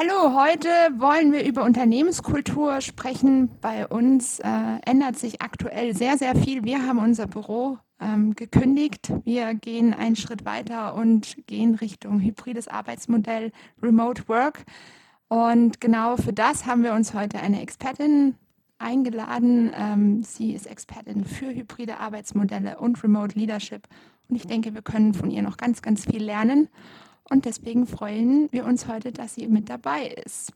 Hallo, heute wollen wir über Unternehmenskultur sprechen. Bei uns äh, ändert sich aktuell sehr, sehr viel. Wir haben unser Büro ähm, gekündigt. Wir gehen einen Schritt weiter und gehen Richtung hybrides Arbeitsmodell, Remote Work. Und genau für das haben wir uns heute eine Expertin eingeladen. Ähm, sie ist Expertin für hybride Arbeitsmodelle und Remote Leadership. Und ich denke, wir können von ihr noch ganz, ganz viel lernen. Und deswegen freuen wir uns heute, dass sie mit dabei ist.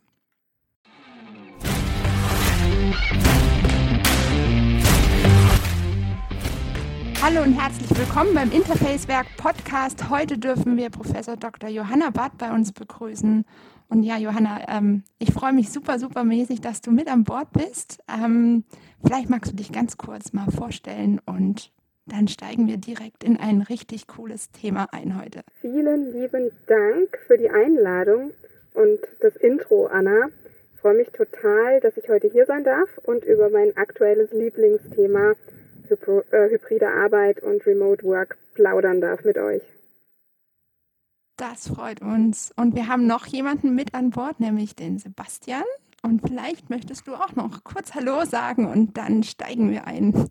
Hallo und herzlich willkommen beim Interfacewerk Podcast. Heute dürfen wir Professor Dr. Johanna Barth bei uns begrüßen. Und ja, Johanna, ähm, ich freue mich super, super mäßig, dass du mit an Bord bist. Ähm, vielleicht magst du dich ganz kurz mal vorstellen und dann steigen wir direkt in ein richtig cooles Thema ein heute. Vielen lieben Dank für die Einladung und das Intro, Anna. Ich freue mich total, dass ich heute hier sein darf und über mein aktuelles Lieblingsthema äh, hybride Arbeit und Remote Work plaudern darf mit euch. Das freut uns. Und wir haben noch jemanden mit an Bord, nämlich den Sebastian. Und vielleicht möchtest du auch noch kurz Hallo sagen und dann steigen wir ein.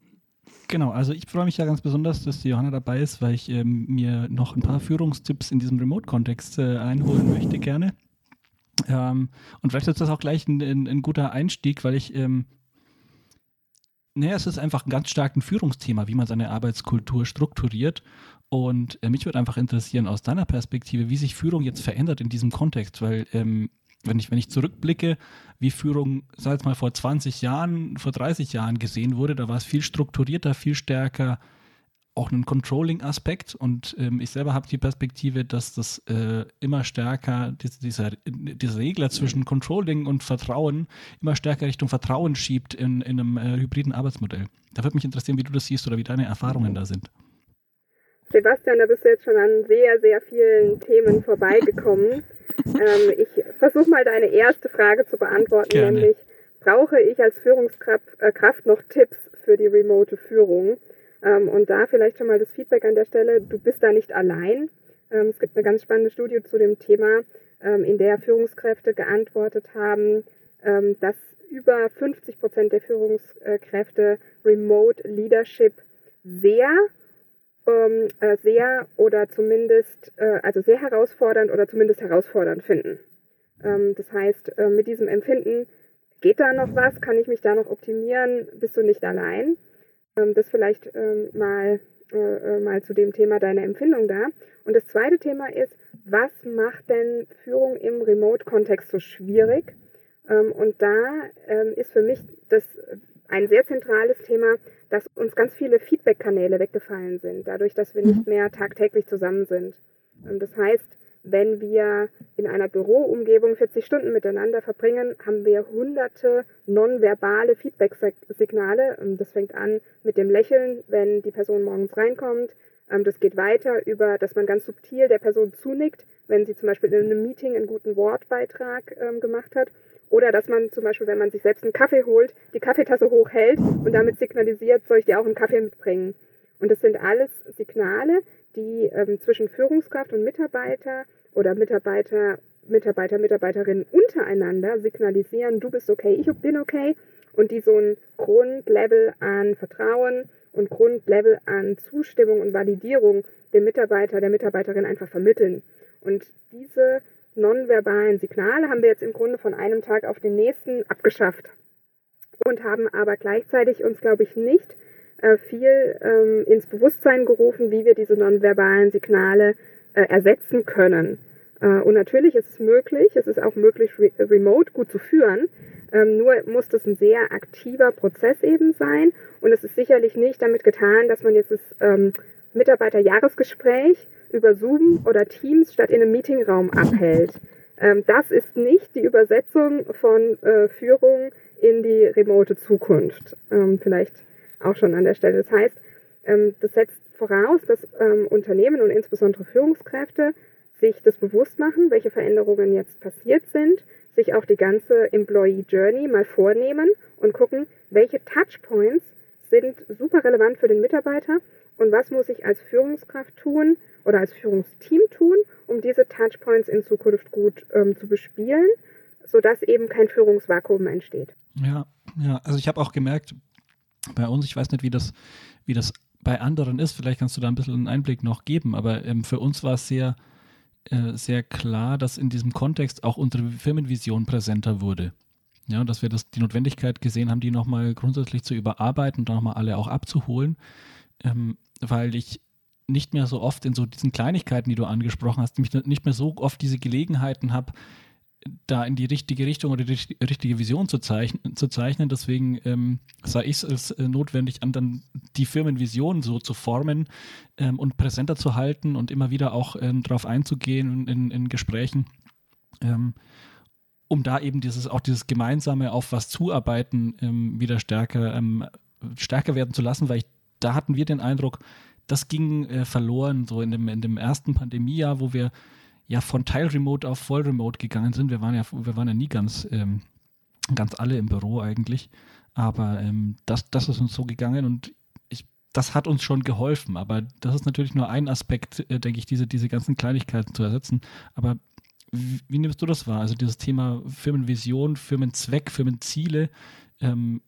Genau, also ich freue mich ja ganz besonders, dass die Johanna dabei ist, weil ich ähm, mir noch ein paar Führungstipps in diesem Remote-Kontext äh, einholen möchte gerne. Ähm, und vielleicht ist das auch gleich ein, ein, ein guter Einstieg, weil ich, ähm, naja, es ist einfach ein ganz starkes Führungsthema, wie man seine Arbeitskultur strukturiert. Und äh, mich würde einfach interessieren aus deiner Perspektive, wie sich Führung jetzt verändert in diesem Kontext, weil ähm, wenn ich, wenn ich zurückblicke, wie Führung, sag jetzt mal, vor 20 Jahren, vor 30 Jahren gesehen wurde, da war es viel strukturierter, viel stärker auch einen Controlling-Aspekt und ähm, ich selber habe die Perspektive, dass das äh, immer stärker, dieser, dieser Regler zwischen Controlling und Vertrauen immer stärker Richtung Vertrauen schiebt in, in einem äh, hybriden Arbeitsmodell. Da würde mich interessieren, wie du das siehst oder wie deine Erfahrungen da sind. Sebastian, da bist du jetzt schon an sehr, sehr vielen Themen vorbeigekommen. Ähm, ich versuche mal deine erste Frage zu beantworten, Gerne. nämlich brauche ich als Führungskraft äh, noch Tipps für die remote Führung? Ähm, und da vielleicht schon mal das Feedback an der Stelle, du bist da nicht allein. Ähm, es gibt eine ganz spannende Studie zu dem Thema, ähm, in der Führungskräfte geantwortet haben, ähm, dass über 50 Prozent der Führungskräfte Remote Leadership sehr ähm, äh, sehr oder zumindest, äh, also sehr herausfordernd oder zumindest herausfordernd finden. Ähm, das heißt, äh, mit diesem Empfinden, geht da noch was? Kann ich mich da noch optimieren? Bist du nicht allein? Ähm, das vielleicht ähm, mal, äh, äh, mal zu dem Thema deiner Empfindung da. Und das zweite Thema ist, was macht denn Führung im Remote-Kontext so schwierig? Ähm, und da ähm, ist für mich das ein sehr zentrales Thema, dass uns ganz viele Feedback-Kanäle weggefallen sind, dadurch, dass wir nicht mhm. mehr tagtäglich zusammen sind. Ähm, das heißt, wenn wir in einer Büroumgebung 40 Stunden miteinander verbringen, haben wir hunderte nonverbale Feedback-Signale. Ähm, das fängt an mit dem Lächeln, wenn die Person morgens reinkommt. Ähm, das geht weiter über, dass man ganz subtil der Person zunickt, wenn sie zum Beispiel in einem Meeting einen guten Wortbeitrag gemacht hat. Oder dass man zum Beispiel, wenn man sich selbst einen Kaffee holt, die Kaffeetasse hochhält und damit signalisiert, soll ich dir auch einen Kaffee mitbringen. Und das sind alles Signale, die ähm, zwischen Führungskraft und Mitarbeiter oder Mitarbeiter, Mitarbeiter, Mitarbeiterinnen untereinander signalisieren, du bist okay, ich bin okay. Und die so ein Grundlevel an Vertrauen und Grundlevel an Zustimmung und Validierung dem Mitarbeiter, der Mitarbeiterin einfach vermitteln. Und diese nonverbalen Signale haben wir jetzt im Grunde von einem Tag auf den nächsten abgeschafft und haben aber gleichzeitig uns, glaube ich, nicht äh, viel ähm, ins Bewusstsein gerufen, wie wir diese nonverbalen Signale äh, ersetzen können. Äh, und natürlich ist es möglich, es ist auch möglich, re remote gut zu führen. Ähm, nur muss das ein sehr aktiver Prozess eben sein. Und es ist sicherlich nicht damit getan, dass man jetzt das ähm, Mitarbeiterjahresgespräch über Zoom oder Teams statt in einem Meetingraum abhält. Ähm, das ist nicht die Übersetzung von äh, Führung in die remote Zukunft. Ähm, vielleicht auch schon an der Stelle. Das heißt, ähm, das setzt voraus, dass ähm, Unternehmen und insbesondere Führungskräfte sich das bewusst machen, welche Veränderungen jetzt passiert sind, sich auch die ganze Employee Journey mal vornehmen und gucken, welche Touchpoints sind super relevant für den Mitarbeiter und was muss ich als Führungskraft tun, oder als Führungsteam tun, um diese Touchpoints in Zukunft gut ähm, zu bespielen sodass eben kein Führungsvakuum entsteht. Ja, ja, also ich habe auch gemerkt, bei uns, ich weiß nicht, wie das, wie das bei anderen ist, vielleicht kannst du da ein bisschen einen Einblick noch geben, aber ähm, für uns war es sehr, äh, sehr klar, dass in diesem Kontext auch unsere Firmenvision präsenter wurde. Ja, dass wir das, die Notwendigkeit gesehen haben, die nochmal grundsätzlich zu überarbeiten und nochmal alle auch abzuholen, ähm, weil ich nicht mehr so oft in so diesen Kleinigkeiten, die du angesprochen hast, nicht mehr so oft diese Gelegenheiten habe, da in die richtige Richtung oder die richtige Vision zu zeichnen. Zu zeichnen. Deswegen ähm, sah ich es äh, notwendig an, dann die Firmenvision so zu formen ähm, und präsenter zu halten und immer wieder auch ähm, darauf einzugehen in, in Gesprächen, ähm, um da eben dieses auch dieses gemeinsame auf was zuarbeiten ähm, wieder stärker ähm, stärker werden zu lassen, weil ich, da hatten wir den Eindruck, das ging äh, verloren so in dem in dem ersten Pandemiejahr, wo wir ja von Teil-Remote auf Voll-Remote gegangen sind. Wir waren ja, wir waren ja nie ganz, ähm, ganz alle im Büro eigentlich. Aber ähm, das, das ist uns so gegangen und ich, das hat uns schon geholfen. Aber das ist natürlich nur ein Aspekt, äh, denke ich, diese, diese ganzen Kleinigkeiten zu ersetzen. Aber wie, wie nimmst du das wahr? Also dieses Thema Firmenvision, Firmenzweck, Firmenziele, ähm,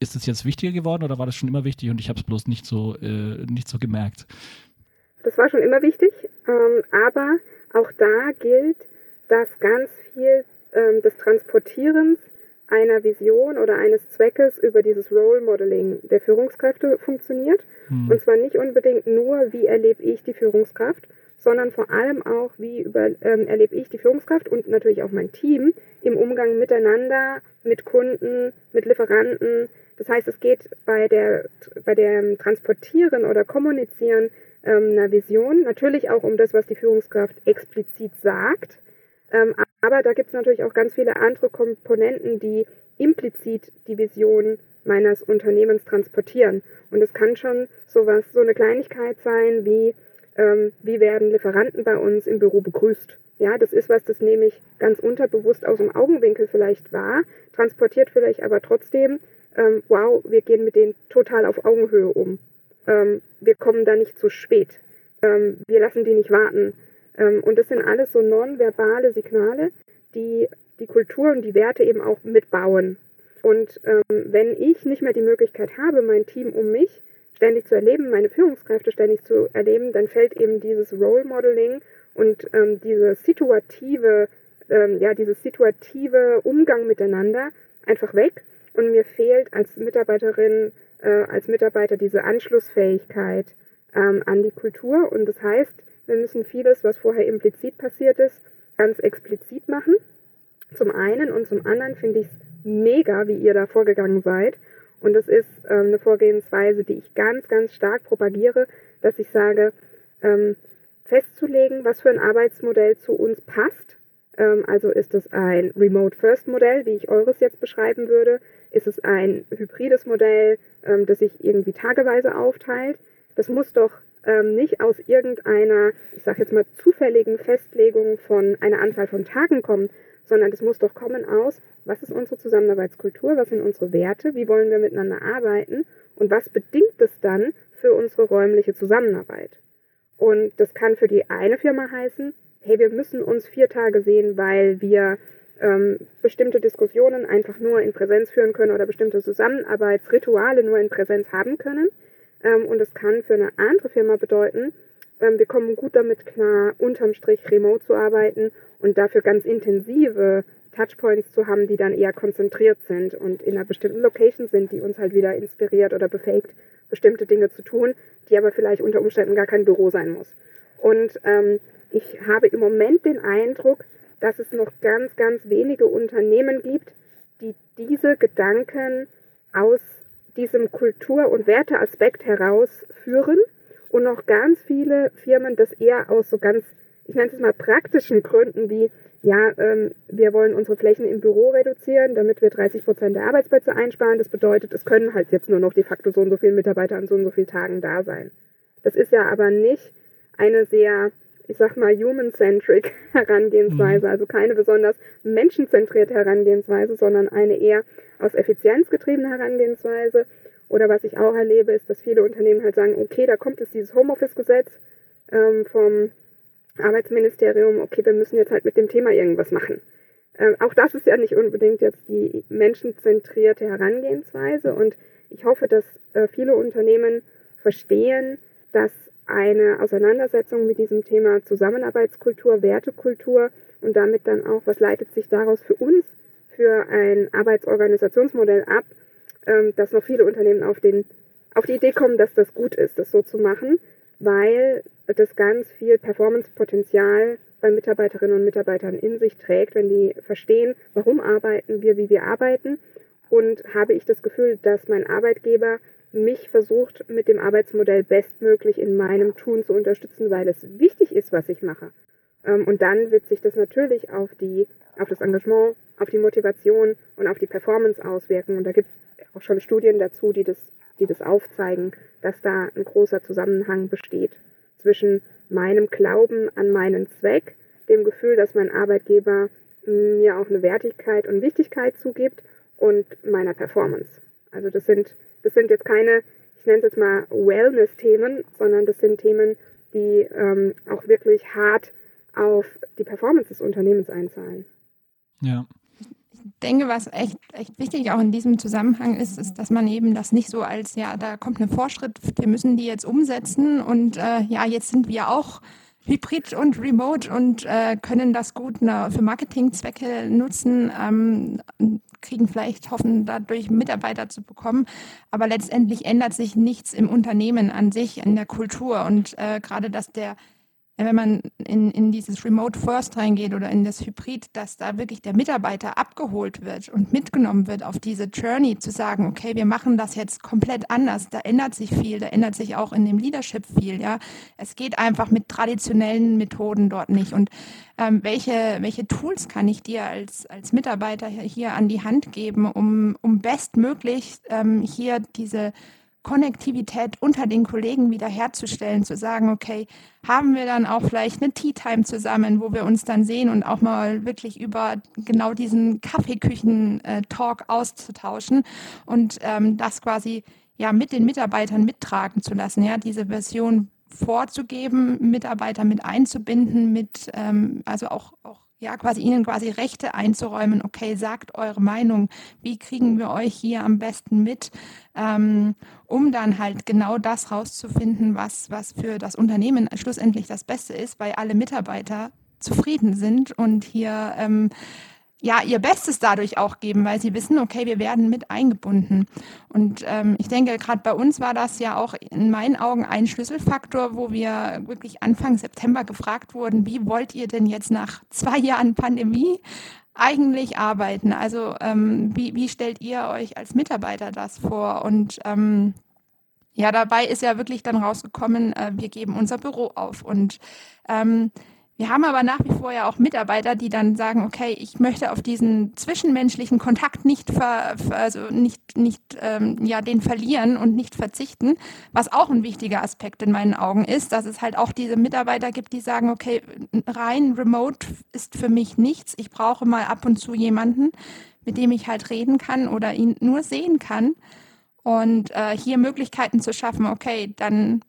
ist das jetzt wichtiger geworden oder war das schon immer wichtig und ich habe es bloß nicht so, äh, nicht so gemerkt? Das war schon immer wichtig, ähm, aber auch da gilt, dass ganz viel ähm, des Transportierens einer Vision oder eines Zweckes über dieses Role Modeling der Führungskräfte funktioniert. Hm. Und zwar nicht unbedingt nur, wie erlebe ich die Führungskraft, sondern vor allem auch, wie über, ähm, erlebe ich die Führungskraft und natürlich auch mein Team im Umgang miteinander, mit Kunden, mit Lieferanten. Das heißt, es geht bei der, bei dem Transportieren oder Kommunizieren ähm, einer Vision. Natürlich auch um das, was die Führungskraft explizit sagt. Ähm, aber da gibt es natürlich auch ganz viele andere Komponenten, die implizit die Vision meines Unternehmens transportieren. Und es kann schon sowas, so eine Kleinigkeit sein wie, ähm, wie werden Lieferanten bei uns im Büro begrüßt. Ja, das ist was, das nehme ich ganz unterbewusst aus dem Augenwinkel vielleicht wahr, transportiert vielleicht aber trotzdem, ähm, wow, wir gehen mit denen total auf Augenhöhe um ähm, wir kommen da nicht zu spät, ähm, wir lassen die nicht warten. Ähm, und das sind alles so nonverbale Signale, die die Kultur und die Werte eben auch mitbauen. Und ähm, wenn ich nicht mehr die Möglichkeit habe, mein Team um mich ständig zu erleben, meine Führungskräfte ständig zu erleben, dann fällt eben dieses Role Modeling und ähm, diese situative, ähm, ja, dieses situative Umgang miteinander einfach weg. Und mir fehlt als Mitarbeiterin äh, als Mitarbeiter diese Anschlussfähigkeit ähm, an die Kultur. Und das heißt, wir müssen vieles, was vorher implizit passiert ist, ganz explizit machen. Zum einen und zum anderen finde ich es mega, wie ihr da vorgegangen seid. Und das ist ähm, eine Vorgehensweise, die ich ganz, ganz stark propagiere, dass ich sage, ähm, festzulegen, was für ein Arbeitsmodell zu uns passt. Ähm, also ist es ein Remote-First-Modell, wie ich eures jetzt beschreiben würde? Ist es ein hybrides Modell, ähm, das sich irgendwie tageweise aufteilt? Das muss doch ähm, nicht aus irgendeiner, ich sage jetzt mal, zufälligen Festlegung von einer Anzahl von Tagen kommen, sondern das muss doch kommen aus, was ist unsere Zusammenarbeitskultur, was sind unsere Werte, wie wollen wir miteinander arbeiten und was bedingt es dann für unsere räumliche Zusammenarbeit. Und das kann für die eine Firma heißen, hey, wir müssen uns vier Tage sehen, weil wir ähm, bestimmte Diskussionen einfach nur in Präsenz führen können oder bestimmte Zusammenarbeitsrituale nur in Präsenz haben können. Ähm, und es kann für eine andere Firma bedeuten, ähm, wir kommen gut damit klar, unterm Strich remote zu arbeiten und dafür ganz intensive Touchpoints zu haben, die dann eher konzentriert sind und in einer bestimmten Location sind, die uns halt wieder inspiriert oder befähigt, bestimmte Dinge zu tun, die aber vielleicht unter Umständen gar kein Büro sein muss. Und ähm, ich habe im Moment den Eindruck, dass es noch ganz, ganz wenige Unternehmen gibt, die diese Gedanken aus diesem Kultur- und Werteaspekt herausführen und noch ganz viele Firmen das eher aus so ganz, ich nenne es mal praktischen Gründen wie, ja, ähm, wir wollen unsere Flächen im Büro reduzieren, damit wir 30 Prozent der Arbeitsplätze einsparen. Das bedeutet, es können halt jetzt nur noch de facto so und so viele Mitarbeiter an so und so vielen Tagen da sein. Das ist ja aber nicht eine sehr ich sag mal, human-centric Herangehensweise, mhm. also keine besonders menschenzentrierte Herangehensweise, sondern eine eher aus Effizienz getriebene Herangehensweise. Oder was ich auch erlebe, ist, dass viele Unternehmen halt sagen, okay, da kommt jetzt dieses Homeoffice-Gesetz ähm, vom Arbeitsministerium, okay, wir müssen jetzt halt mit dem Thema irgendwas machen. äh, auch das ist ja nicht unbedingt jetzt die menschenzentrierte Herangehensweise. Und ich hoffe, dass äh, viele Unternehmen verstehen, dass eine Auseinandersetzung mit diesem Thema Zusammenarbeitskultur, Wertekultur und damit dann auch, was leitet sich daraus für uns für ein Arbeitsorganisationsmodell ab, ähm, dass noch viele Unternehmen auf, den, auf die Idee kommen, dass das gut ist, das so zu machen, weil das ganz viel Performancepotenzial bei Mitarbeiterinnen und Mitarbeitern in sich trägt, wenn die verstehen, warum arbeiten wir, wie wir arbeiten. Und habe ich das Gefühl, dass mein Arbeitgeber mich versucht, mit dem Arbeitsmodell bestmöglich in meinem Tun zu unterstützen, weil es wichtig ist, was ich mache. Ähm, und dann wird sich das natürlich auf, die, auf das Engagement, auf die Motivation und auf die Performance auswirken. Und da gibt es auch schon Studien dazu, die das, die das aufzeigen, dass da ein großer Zusammenhang besteht zwischen meinem Glauben an meinen Zweck, dem Gefühl, dass mein Arbeitgeber mir auch eine Wertigkeit und Wichtigkeit zugibt und meiner Performance. Also das sind, das sind jetzt keine, ich nenne es jetzt mal Wellness-Themen, sondern das sind Themen, die ähm, auch wirklich hart auf die Performance des Unternehmens einzahlen. Ja. Ich denke, was echt, echt wichtig auch in diesem Zusammenhang ist, ist, dass man eben das nicht so als, ja, da kommt eine Vorschritt, wir müssen die jetzt umsetzen und äh, ja, jetzt sind wir auch Hybrid und Remote und äh, können das gut ne, für Marketingzwecke nutzen, ähm, kriegen vielleicht, hoffen dadurch Mitarbeiter zu bekommen. Aber letztendlich ändert sich nichts im Unternehmen an sich, in der Kultur. Und äh, gerade, dass der wenn man in, in dieses Remote First reingeht oder in das Hybrid, dass da wirklich der Mitarbeiter abgeholt wird und mitgenommen wird auf diese Journey, zu sagen, okay, wir machen das jetzt komplett anders, da ändert sich viel, da ändert sich auch in dem Leadership viel, ja. Es geht einfach mit traditionellen Methoden dort nicht. Und ähm, welche, welche Tools kann ich dir als, als Mitarbeiter hier an die Hand geben, um, um bestmöglich ähm, hier diese Konnektivität unter den Kollegen wiederherzustellen, zu sagen, okay, haben wir dann auch vielleicht eine Tea Time zusammen, wo wir uns dann sehen und auch mal wirklich über genau diesen Kaffeeküchen-Talk auszutauschen und ähm, das quasi ja mit den Mitarbeitern mittragen zu lassen, ja, diese Version vorzugeben, Mitarbeiter mit einzubinden, mit ähm, also auch, auch ja, quasi ihnen quasi Rechte einzuräumen. Okay, sagt eure Meinung. Wie kriegen wir euch hier am besten mit, ähm, um dann halt genau das rauszufinden, was, was für das Unternehmen schlussendlich das Beste ist, weil alle Mitarbeiter zufrieden sind und hier ähm, ja ihr Bestes dadurch auch geben, weil sie wissen, okay, wir werden mit eingebunden. Und ähm, ich denke, gerade bei uns war das ja auch in meinen Augen ein Schlüsselfaktor, wo wir wirklich Anfang September gefragt wurden, wie wollt ihr denn jetzt nach zwei Jahren Pandemie eigentlich arbeiten? Also ähm, wie, wie stellt ihr euch als Mitarbeiter das vor? Und ähm, ja, dabei ist ja wirklich dann rausgekommen, äh, wir geben unser Büro auf und ähm, wir haben aber nach wie vor ja auch Mitarbeiter, die dann sagen, okay, ich möchte auf diesen zwischenmenschlichen Kontakt nicht, ver, also nicht, nicht ähm, ja, den verlieren und nicht verzichten, was auch ein wichtiger Aspekt in meinen Augen ist, dass es halt auch diese Mitarbeiter gibt, die sagen, okay, rein remote ist für mich nichts. Ich brauche mal ab und zu jemanden, mit dem ich halt reden kann oder ihn nur sehen kann. Und äh, hier Möglichkeiten zu schaffen, okay, dann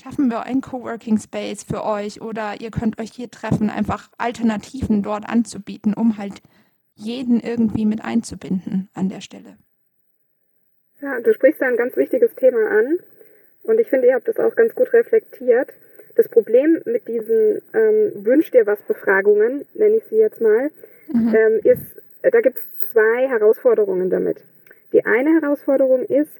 schaffen wir einen Coworking Space für euch oder ihr könnt euch hier treffen, einfach Alternativen dort anzubieten, um halt jeden irgendwie mit einzubinden an der Stelle. Ja, du sprichst da ein ganz wichtiges Thema an und ich finde, ihr habt das auch ganz gut reflektiert. Das Problem mit diesen ähm, Wünsch dir was Befragungen, nenne ich sie jetzt mal, mhm. ähm, ist, da gibt es zwei Herausforderungen damit. Die eine Herausforderung ist,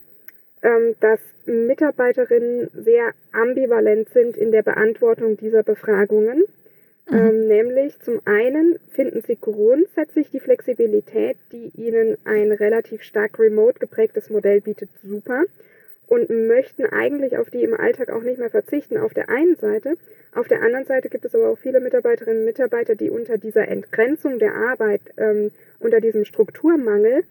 dass Mitarbeiterinnen sehr ambivalent sind in der Beantwortung dieser Befragungen. Mhm. Ähm, nämlich zum einen finden sie grundsätzlich die Flexibilität, die ihnen ein relativ stark remote geprägtes Modell bietet, super und möchten eigentlich auf die im Alltag auch nicht mehr verzichten. Auf der einen Seite. Auf der anderen Seite gibt es aber auch viele Mitarbeiterinnen und Mitarbeiter, die unter dieser Entgrenzung der Arbeit, ähm, unter diesem Strukturmangel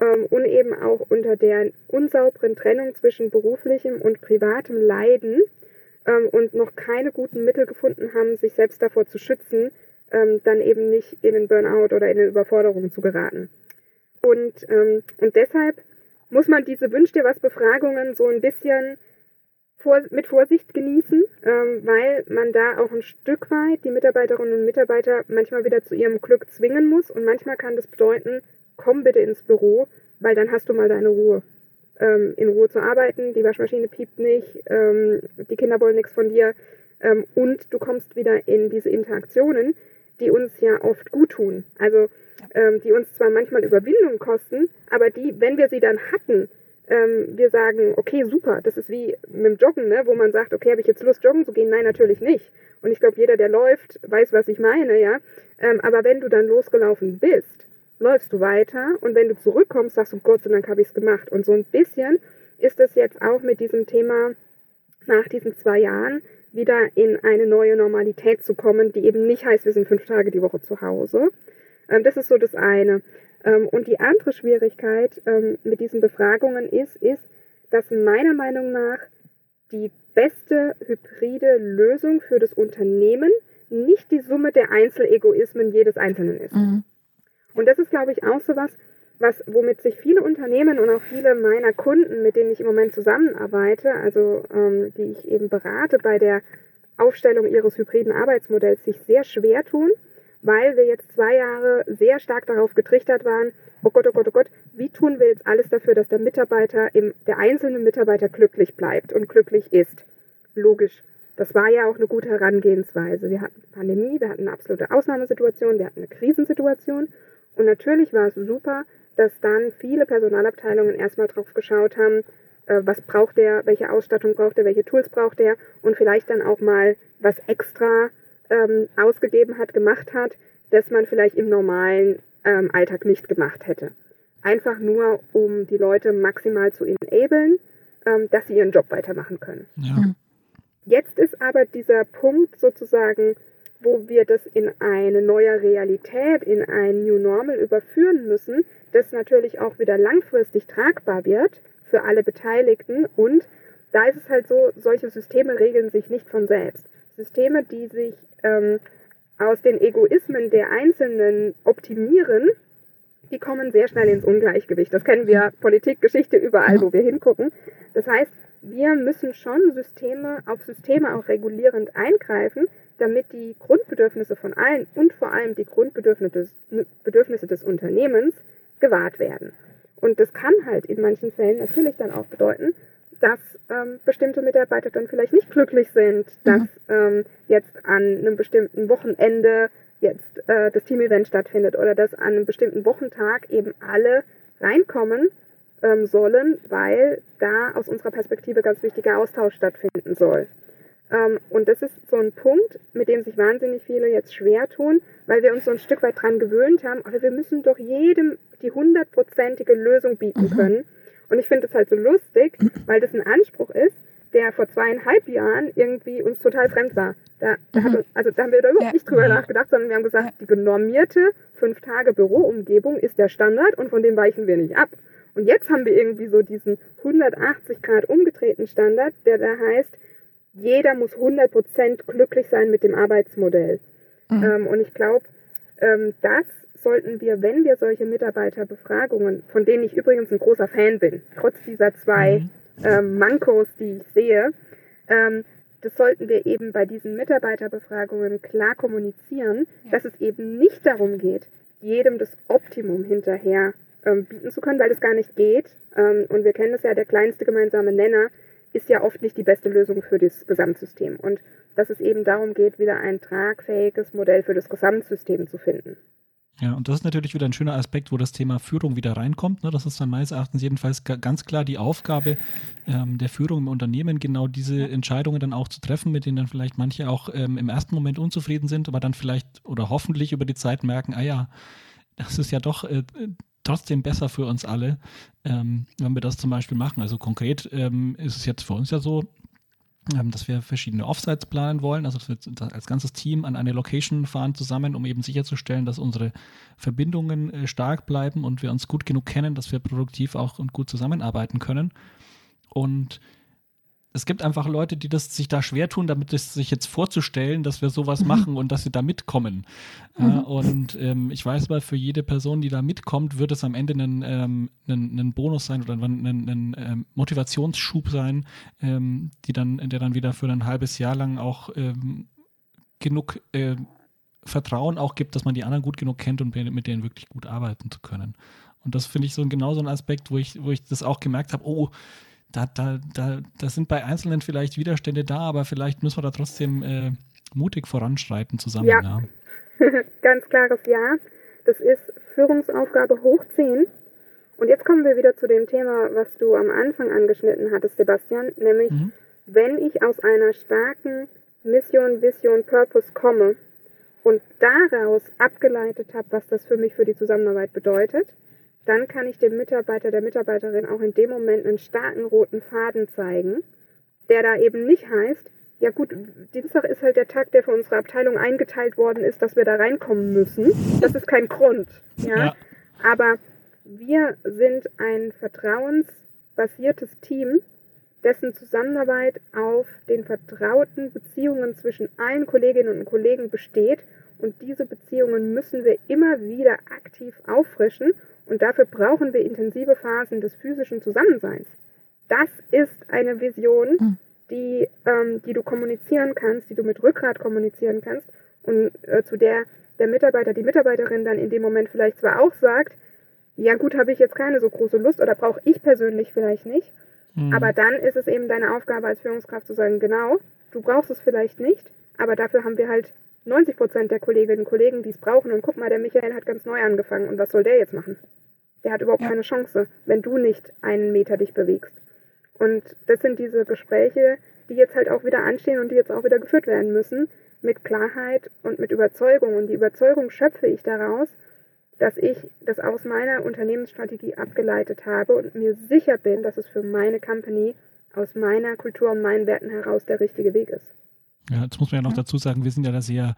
ähm, und eben auch unter der unsauberen Trennung zwischen beruflichem und privatem Leiden ähm, und noch keine guten Mittel gefunden haben, sich selbst davor zu schützen, ähm, dann eben nicht in den Burnout oder in eine Überforderung zu geraten. Und, ähm, und deshalb muss man diese Wünsch dir was Befragungen so ein bisschen vor, mit Vorsicht genießen, ähm, weil man da auch ein Stück weit die Mitarbeiterinnen und Mitarbeiter manchmal wieder zu ihrem Glück zwingen muss. Und manchmal kann das bedeuten, komm bitte ins Büro, weil dann hast du mal deine Ruhe. Ähm, in Ruhe zu arbeiten, die Waschmaschine piept nicht, ähm, die Kinder wollen nichts von dir ähm, und du kommst wieder in diese Interaktionen, die uns ja oft gut tun. Also ähm, die uns zwar manchmal Überwindung kosten, aber die, wenn wir sie dann hatten, ähm, wir sagen, okay, super, das ist wie mit dem Joggen, ne, wo man sagt, okay, habe ich jetzt Lust, joggen zu gehen? Nein, natürlich nicht. Und ich glaube, jeder, der läuft, weiß, was ich meine, ja. Ähm, aber wenn du dann losgelaufen bist, läufst du weiter und wenn du zurückkommst, sagst du, Gott sei Dank habe ich es gemacht. Und so ein bisschen ist es jetzt auch mit diesem Thema nach diesen zwei Jahren wieder in eine neue Normalität zu kommen, die eben nicht heißt, wir sind fünf Tage die Woche zu Hause. Ähm, das ist so das eine. Ähm, und die andere Schwierigkeit ähm, mit diesen Befragungen ist, ist, dass meiner Meinung nach die beste hybride Lösung für das Unternehmen nicht die Summe der Einzelegoismen jedes Einzelnen ist. Mhm. Und das ist, glaube ich, auch so was, was, womit sich viele Unternehmen und auch viele meiner Kunden, mit denen ich im Moment zusammenarbeite, also ähm, die ich eben berate bei der Aufstellung ihres hybriden Arbeitsmodells, sich sehr schwer tun weil wir jetzt zwei Jahre sehr stark darauf getrichtert waren, oh Gott, oh Gott, oh Gott, wie tun wir jetzt alles dafür, dass der Mitarbeiter, im, der einzelne Mitarbeiter glücklich bleibt und glücklich ist. Logisch. Das war ja auch eine gute Herangehensweise. Wir hatten Pandemie, wir hatten eine absolute Ausnahmesituation, wir hatten eine Krisensituation. Und natürlich war es super, dass dann viele Personalabteilungen erstmal drauf geschaut haben, äh, was braucht der, welche Ausstattung braucht er, welche Tools braucht er und vielleicht dann auch mal was extra ähm, ausgegeben hat, gemacht hat, das man vielleicht im normalen ähm, Alltag nicht gemacht hätte. Einfach nur, um die Leute maximal zu enablen, ähm, dass sie ihren Job weitermachen können. Ja. Hm. Jetzt ist aber dieser Punkt sozusagen, wo wir das in eine neue Realität, in ein New Normal überführen müssen, das natürlich auch wieder langfristig tragbar wird für alle Beteiligten. Und da ist es halt so, solche Systeme regeln sich nicht von selbst. Systeme, die sich ähm, aus den Egoismen der Einzelnen optimieren, die kommen sehr schnell ins Ungleichgewicht. Das kennen wir Politik, Geschichte, überall, wo wir hingucken. Das heißt, wir müssen schon Systeme auf Systeme auch regulierend eingreifen, damit die Grundbedürfnisse von allen und vor allem die Grundbedürfnisse des, Bedürfnisse des Unternehmens gewahrt werden. Und das kann halt in manchen Fällen natürlich dann auch bedeuten, dass ähm, bestimmte Mitarbeiter dann vielleicht nicht glücklich sind, dass ähm, jetzt an einem bestimmten Wochenende jetzt äh, das Team-Event stattfindet oder dass an einem bestimmten Wochentag eben alle reinkommen ähm, sollen, weil da aus unserer Perspektive ganz wichtiger Austausch stattfinden soll. Ähm, und das ist so ein Punkt, mit dem sich wahnsinnig viele jetzt schwer tun, weil wir uns so ein Stück weit dran gewöhnt haben, aber wir müssen doch jedem die hundertprozentige Lösung bieten mhm. können. Und ich finde es halt so lustig, weil das ein Anspruch ist, der vor zweieinhalb Jahren irgendwie uns total fremd war. Da, da, mhm. hat, also, da haben wir da überhaupt ja. nicht drüber nachgedacht, sondern wir haben gesagt, die genormierte fünf Tage Büroumgebung ist der Standard und von dem weichen wir nicht ab. Und jetzt haben wir irgendwie so diesen 180 Grad umgedrehten Standard, der da heißt, jeder muss 100% glücklich sein mit dem Arbeitsmodell. Mhm. Ähm, und ich glaube, ähm, das sollten wir, wenn wir solche Mitarbeiterbefragungen, von denen ich übrigens ein großer Fan bin, trotz dieser zwei mhm. ähm, Mankos, die ich sehe, ähm, das sollten wir eben bei diesen Mitarbeiterbefragungen klar kommunizieren, ja. dass es eben nicht darum geht, jedem das Optimum hinterher ähm, bieten zu können, weil es gar nicht geht. Ähm, und wir kennen es ja, der kleinste gemeinsame Nenner ist ja oft nicht die beste Lösung für das Gesamtsystem. Und dass es eben darum geht, wieder ein tragfähiges Modell für das Gesamtsystem zu finden. Ja, und das ist natürlich wieder ein schöner Aspekt, wo das Thema Führung wieder reinkommt. Ne? Das ist dann meines Erachtens jedenfalls ganz klar die Aufgabe ähm, der Führung im Unternehmen, genau diese Entscheidungen dann auch zu treffen, mit denen dann vielleicht manche auch ähm, im ersten Moment unzufrieden sind, aber dann vielleicht oder hoffentlich über die Zeit merken, ah ja, das ist ja doch äh, trotzdem besser für uns alle, ähm, wenn wir das zum Beispiel machen. Also konkret ähm, ist es jetzt für uns ja so, ähm, dass wir verschiedene Offsites planen wollen, also dass wir als ganzes Team an eine Location fahren zusammen, um eben sicherzustellen, dass unsere Verbindungen äh, stark bleiben und wir uns gut genug kennen, dass wir produktiv auch und gut zusammenarbeiten können. Und es gibt einfach Leute, die das sich da schwer tun, damit es sich jetzt vorzustellen, dass wir sowas mhm. machen und dass sie da mitkommen. Mhm. Äh, und ähm, ich weiß aber, für jede Person, die da mitkommt, wird es am Ende ein, ähm, ein, ein Bonus sein oder ein ähm, Motivationsschub sein, ähm, die dann, der dann wieder für ein halbes Jahr lang auch ähm, genug äh, Vertrauen auch gibt, dass man die anderen gut genug kennt und mit denen wirklich gut arbeiten zu können. Und das finde ich so genau so ein Aspekt, wo ich, wo ich das auch gemerkt habe, oh, da, da, da, da sind bei Einzelnen vielleicht Widerstände da, aber vielleicht müssen wir da trotzdem äh, mutig voranschreiten zusammen. Ja, ja. ganz klares Ja. Das ist Führungsaufgabe hoch 10. Und jetzt kommen wir wieder zu dem Thema, was du am Anfang angeschnitten hattest, Sebastian, nämlich mhm. wenn ich aus einer starken Mission, Vision, Purpose komme und daraus abgeleitet habe, was das für mich für die Zusammenarbeit bedeutet, dann kann ich dem Mitarbeiter, der Mitarbeiterin auch in dem Moment einen starken roten Faden zeigen, der da eben nicht heißt, ja gut, Dienstag ist halt der Tag, der für unsere Abteilung eingeteilt worden ist, dass wir da reinkommen müssen. Das ist kein Grund. Ja? ja. Aber wir sind ein vertrauensbasiertes Team, dessen Zusammenarbeit auf den vertrauten Beziehungen zwischen allen Kolleginnen und Kollegen besteht. Und diese Beziehungen müssen wir immer wieder aktiv auffrischen und dafür brauchen wir intensive Phasen des physischen Zusammenseins. Das ist eine Vision, hm. die, ähm, die du kommunizieren kannst, die du mit Rückgrat kommunizieren kannst und äh, zu der der Mitarbeiter, die Mitarbeiterin dann in dem Moment vielleicht zwar auch sagt, ja gut, habe ich jetzt keine so große Lust oder brauche ich persönlich vielleicht nicht, mhm. aber dann ist es eben deine Aufgabe als Führungskraft zu sagen, genau, du brauchst es vielleicht nicht, aber dafür haben wir halt 90 Prozent der Kolleginnen und Kollegen, die es brauchen. Und guck mal, der Michael hat ganz neu angefangen. Und was soll der jetzt machen? Der hat überhaupt ja. keine Chance, wenn du nicht einen Meter dich bewegst. Und das sind diese Gespräche, die jetzt halt auch wieder anstehen und die jetzt auch wieder geführt werden müssen, mit Klarheit und mit Überzeugung. Und die Überzeugung schöpfe ich daraus, dass ich das aus meiner Unternehmensstrategie abgeleitet habe und mir sicher bin, dass es für meine Company aus meiner Kultur und meinen Werten heraus der richtige Weg ist. Ja, jetzt muss man ja noch dazu sagen, wir sind ja da sehr,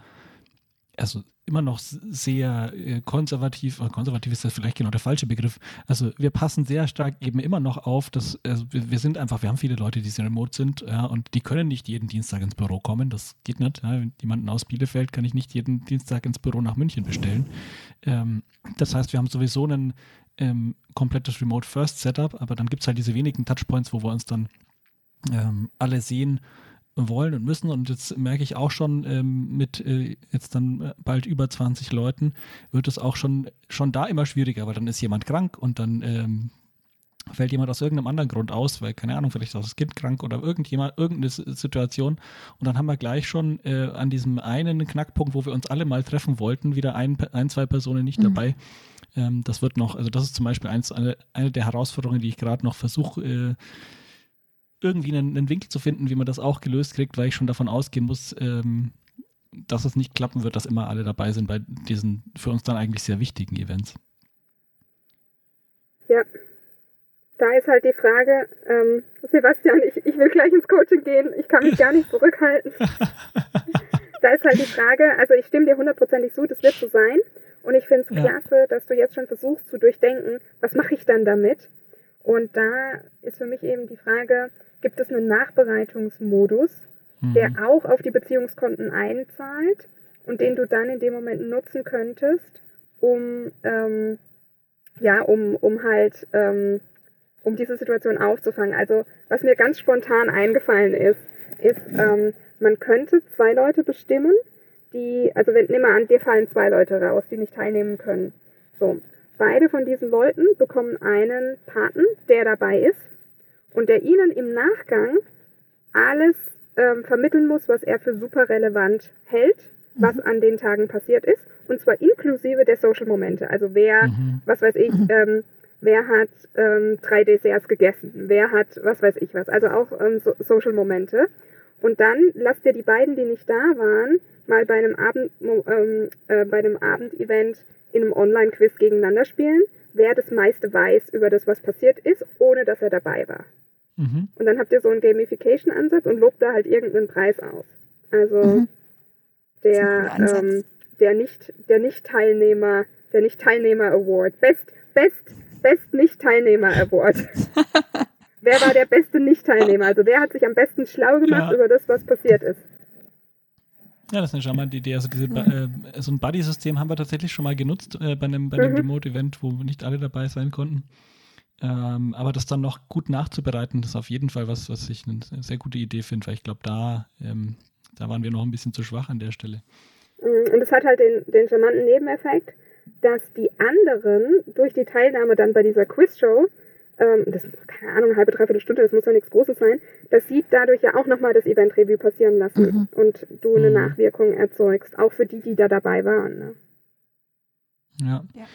also immer noch sehr äh, konservativ, konservativ ist das vielleicht genau der falsche Begriff. Also wir passen sehr stark eben immer noch auf, dass also wir, sind einfach, wir haben viele Leute, die sehr remote sind, ja, und die können nicht jeden Dienstag ins Büro kommen. Das geht nicht. Ja. Jemanden aus Bielefeld kann ich nicht jeden Dienstag ins Büro nach München bestellen. Ähm, das heißt, wir haben sowieso ein ähm, komplettes Remote First Setup, aber dann gibt es halt diese wenigen Touchpoints, wo wir uns dann ähm, alle sehen wollen und müssen. Und jetzt merke ich auch schon ähm, mit äh, jetzt dann äh, bald über 20 Leuten, wird es auch schon, schon da immer schwieriger, weil dann ist jemand krank und dann ähm, fällt jemand aus irgendeinem anderen Grund aus, weil, keine Ahnung, vielleicht ist auch das Kind krank oder irgendjemand, irgendeine Situation. Und dann haben wir gleich schon äh, an diesem einen Knackpunkt, wo wir uns alle mal treffen wollten, wieder ein, ein zwei Personen nicht mhm. dabei. Ähm, das wird noch, also das ist zum Beispiel eins, eine, eine der Herausforderungen, die ich gerade noch versuche, äh, irgendwie einen, einen, Winkel zu finden, wie man das auch gelöst kriegt, weil ich schon davon ausgehen muss, ähm, dass es nicht klappen wird, dass immer alle dabei sind bei diesen für uns dann eigentlich sehr wichtigen Events. Ja, da ist halt die Frage, ähm, Sebastian, ich, ich will gleich ins Coaching gehen, ich kann mich gar nicht zurückhalten. da ist halt die Frage, also ich stimme dir hundertprozentig zu, das wird so sein. Und ich finde es ja. klasse, dass du jetzt schon versuchst zu durchdenken, was mache ich dann damit? Und da ist für mich eben die Frage, gibt es einen Nachbereitungsmodus, mhm. der auch auf die Beziehungskonten einzahlt und den du dann in dem Moment nutzen könntest, um, ähm, ja, um, um halt, ähm, um diese Situation aufzufangen. Also was mir ganz spontan eingefallen ist, ist, ähm, man könnte zwei Leute bestimmen, die, also wenn, nimm mal an, dir fallen zwei Leute raus, die nicht teilnehmen können. So. Beide von diesen Leuten bekommen einen Paten, der dabei ist und der ihnen im Nachgang alles ähm, vermitteln muss, was er für super relevant hält, was mhm. an den Tagen passiert ist. Und zwar inklusive der Social-Momente. Also wer, mhm. was weiß ich, mhm. ähm, wer hat ähm, drei Desserts gegessen, wer hat was weiß ich was. Also auch ähm, so Social-Momente. Und dann lasst ihr die beiden, die nicht da waren, mal bei einem Abend, ähm, äh, bei einem Abendevent in einem Online-Quiz gegeneinander spielen, wer das meiste weiß über das, was passiert ist, ohne dass er dabei war. Mhm. Und dann habt ihr so einen Gamification-Ansatz und lobt da halt irgendeinen Preis aus. Also mhm. der, ähm, der nicht, der Nicht-Teilnehmer, der Nicht-Teilnehmer Award. Best, Best, Best Nicht-Teilnehmer Award. wer war der beste Nicht-Teilnehmer? Also wer hat sich am besten schlau gemacht ja. über das, was passiert ist? Ja, das ist eine charmante Idee. Also diese, äh, so ein Buddy-System haben wir tatsächlich schon mal genutzt äh, bei einem, bei einem mhm. Remote-Event, wo nicht alle dabei sein konnten. Ähm, aber das dann noch gut nachzubereiten, das ist auf jeden Fall was, was ich eine sehr gute Idee finde, weil ich glaube, da, ähm, da waren wir noch ein bisschen zu schwach an der Stelle. Mhm, und es hat halt den, den charmanten Nebeneffekt, dass die anderen durch die Teilnahme dann bei dieser Quizshow, ähm, das keine Ahnung, eine halbe, dreiviertel Stunde, das muss ja nichts Großes sein, dass sie dadurch ja auch nochmal das Event-Review passieren lassen mhm. und du eine mhm. Nachwirkung erzeugst, auch für die, die da dabei waren. Ne? Ja. ja.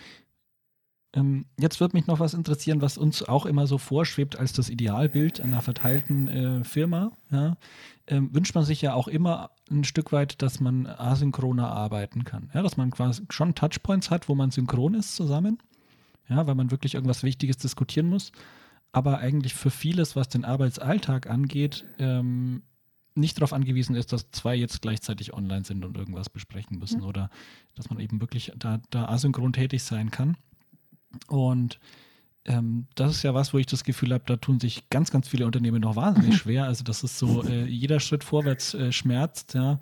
Ähm, jetzt wird mich noch was interessieren, was uns auch immer so vorschwebt als das Idealbild einer verteilten äh, Firma. Ja? Ähm, wünscht man sich ja auch immer ein Stück weit, dass man asynchroner arbeiten kann. Ja? Dass man quasi schon Touchpoints hat, wo man synchron ist zusammen. Ja, weil man wirklich irgendwas Wichtiges diskutieren muss. Aber eigentlich für vieles, was den Arbeitsalltag angeht, ähm, nicht darauf angewiesen ist, dass zwei jetzt gleichzeitig online sind und irgendwas besprechen müssen mhm. oder dass man eben wirklich da, da asynchron tätig sein kann. Und ähm, das ist ja was, wo ich das Gefühl habe, da tun sich ganz, ganz viele Unternehmen noch wahnsinnig schwer. Also das ist so, äh, jeder Schritt vorwärts äh, schmerzt, ja.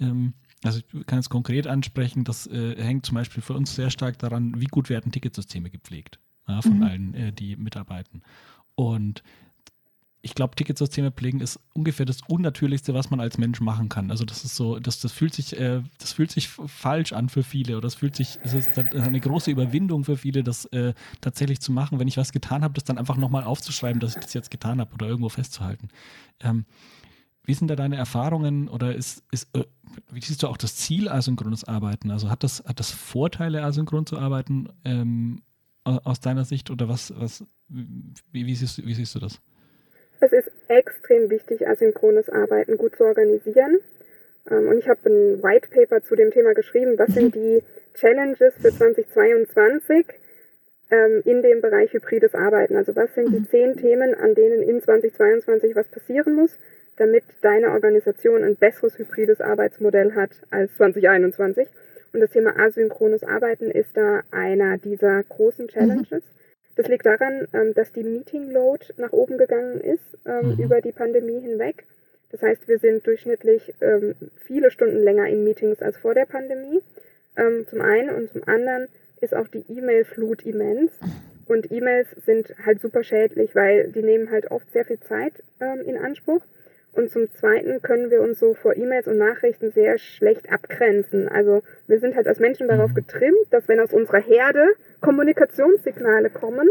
Ähm, also ich kann es konkret ansprechen, das äh, hängt zum Beispiel für uns sehr stark daran, wie gut werden Ticketsysteme gepflegt ja, von mhm. allen, äh, die mitarbeiten. Und ich glaube, Ticketsysteme pflegen ist ungefähr das Unnatürlichste, was man als Mensch machen kann. Also das ist so, das, das fühlt sich, äh, das fühlt sich falsch an für viele oder das fühlt sich, es ist eine große Überwindung für viele, das äh, tatsächlich zu machen. Wenn ich was getan habe, das dann einfach nochmal aufzuschreiben, dass ich das jetzt getan habe oder irgendwo festzuhalten. Ähm, wie sind da deine Erfahrungen oder ist, ist äh, wie siehst du auch das Ziel asynchrones Arbeiten? Also hat das, hat das Vorteile, asynchron zu arbeiten ähm, aus deiner Sicht oder was, was wie, wie, siehst, wie siehst du das? Es ist extrem wichtig, asynchrones Arbeiten gut zu organisieren. Ähm, und ich habe ein White Paper zu dem Thema geschrieben, was sind die Challenges für 2022 ähm, in dem Bereich hybrides Arbeiten. Also was sind die mhm. zehn Themen, an denen in 2022 was passieren muss, damit deine Organisation ein besseres hybrides Arbeitsmodell hat als 2021. Und das Thema asynchrones Arbeiten ist da einer dieser großen mhm. Challenges. Das liegt daran, ähm, dass die Meeting Load nach oben gegangen ist ähm, mhm. über die Pandemie hinweg. Das heißt, wir sind durchschnittlich ähm, viele Stunden länger in Meetings als vor der Pandemie. zum einen und zum anderen ist auch die E-Mail-Flut immens. Und E-Mails sind halt super schädlich, weil die nehmen halt oft sehr viel Zeit in Anspruch. Und zum Zweiten können wir uns so vor E-Mails und Nachrichten sehr schlecht abgrenzen. Also wir sind halt als Menschen darauf mhm. getrimmt, dass wenn aus unserer Herde Kommunikationssignale kommen,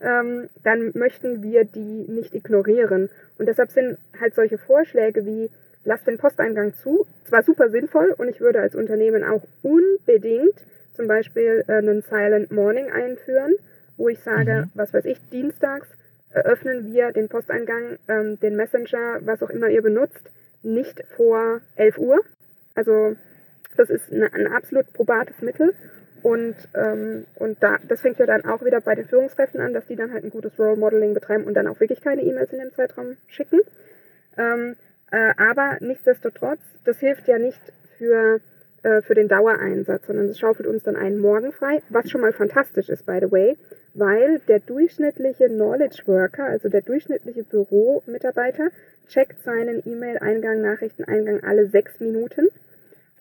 ähm, dann möchten wir die nicht ignorieren. Und deshalb sind halt solche Vorschläge wie lass den Posteingang zu, zwar super sinnvoll und ich würde als Unternehmen auch unbedingt zum Beispiel äh, einen Silent Morning einführen, wo ich sage, mhm. was weiß ich, dienstags öffnen wir den Posteingang, ähm, den Messenger, was auch immer ihr benutzt, nicht vor 11 Uhr. Also das ist eine, ein absolut probates Mittel. Und, ähm, und da, das fängt ja dann auch wieder bei den Führungskräften an, dass die dann halt ein gutes Role Modeling betreiben und dann auch wirklich keine E-Mails in dem Zeitraum schicken. Ähm, äh, aber nichtsdestotrotz, das hilft ja nicht für, äh, für den Dauereinsatz, sondern es schaufelt uns dann einen Morgen frei, was schon mal fantastisch ist, by the way, weil der durchschnittliche Knowledge Worker, also der durchschnittliche Büromitarbeiter, checkt seinen E-Mail-Eingang, Nachrichteneingang alle sechs Minuten.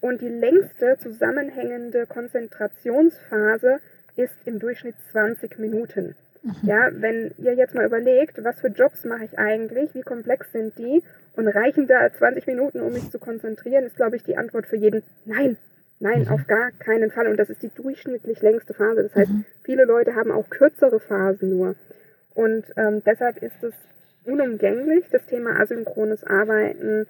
Und die längste zusammenhängende Konzentrationsphase ist im Durchschnitt 20 Minuten. Mhm. Ja, wenn ihr jetzt mal überlegt, was für Jobs mache ich eigentlich, wie komplex sind die und reichen da 20 Minuten, um mich zu konzentrieren, ist, glaube ich, die Antwort für jeden Nein, Nein, mhm. auf gar keinen Fall. Und das ist die durchschnittlich längste Phase. Das heißt, mhm. viele Leute haben auch kürzere Phasen nur. Und ähm, deshalb ist es unumgänglich, das Thema asynchrones Arbeiten,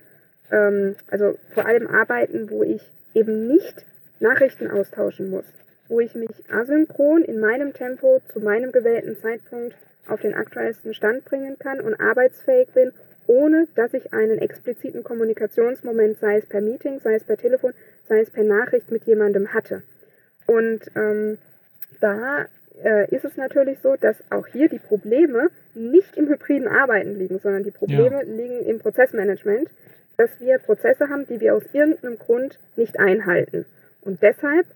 ähm, also vor allem Arbeiten, wo ich eben nicht Nachrichten austauschen muss, wo ich mich asynchron in meinem Tempo zu meinem gewählten Zeitpunkt auf den aktuellsten Stand bringen kann und arbeitsfähig bin, ohne dass ich einen expliziten Kommunikationsmoment, sei es per Meeting, sei es per Telefon, sei es per Nachricht mit jemandem hatte. Und ähm, da äh, ist es natürlich so, dass auch hier die Probleme nicht im hybriden Arbeiten liegen, sondern die Probleme ja. liegen im Prozessmanagement, dass wir Prozesse haben, die wir aus irgendeinem Grund nicht einhalten. Und deshalb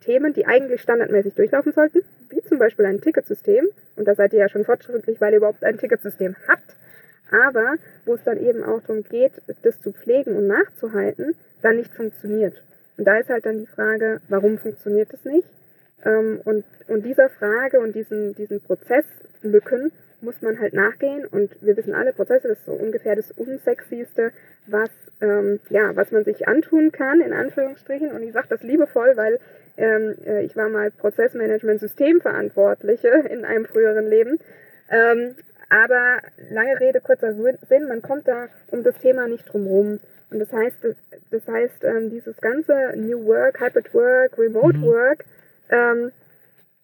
Themen, die eigentlich standardmäßig durchlaufen sollten, wie zum Beispiel ein Ticketsystem, Und da seid ihr ja schon fortschrittlich, weil ihr überhaupt ein Ticketsystem habt. Aber wo es dann eben auch darum geht, das zu pflegen und nachzuhalten, dann nicht funktioniert. Und da ist halt dann die Frage, warum funktioniert es nicht? Ähm, und, und dieser Frage und diesen, diesen Prozesslücken muss man halt nachgehen. Und wir wissen alle, Prozesse, das ist so ungefähr das Unsexyste, was, ähm, ja, was man sich antun kann, in Anführungsstrichen. Und ich sage das liebevoll, weil ähm, äh, ich war mal Prozessmanagement-Systemverantwortliche in einem früheren Leben. Ähm, aber lange Rede, kurzer Sinn, man kommt da um das Thema nicht drum rum. Und das heißt, das heißt, ähm, dieses ganze New Work, Hybrid Work, Remote mhm. Work, ähm,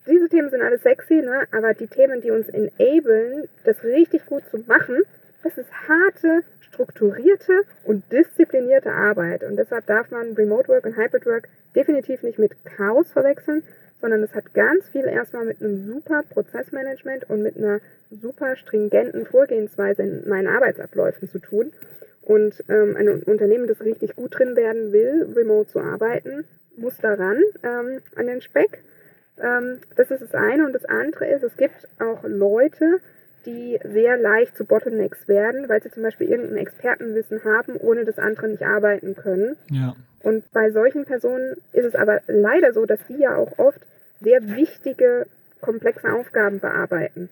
diese Themen sind alle sexy, ne? aber die Themen, die uns enablen, das richtig gut zu machen, das ist harte, strukturierte und disziplinierte Arbeit. Und deshalb darf man Remote Work und Hybrid Work definitiv nicht mit Chaos verwechseln, sondern es hat ganz viel erstmal mit einem super Prozessmanagement und mit einer super stringenten Vorgehensweise in meinen Arbeitsabläufen zu tun. Und ähm, ein Unternehmen, das richtig gut drin werden will, remote zu arbeiten, muss daran ähm, an den Speck. Ähm, das ist das eine. Und das andere ist, es gibt auch Leute, die sehr leicht zu Bottlenecks werden, weil sie zum Beispiel irgendein Expertenwissen haben, ohne das andere nicht arbeiten können. Ja. Und bei solchen Personen ist es aber leider so, dass die ja auch oft sehr wichtige, komplexe Aufgaben bearbeiten.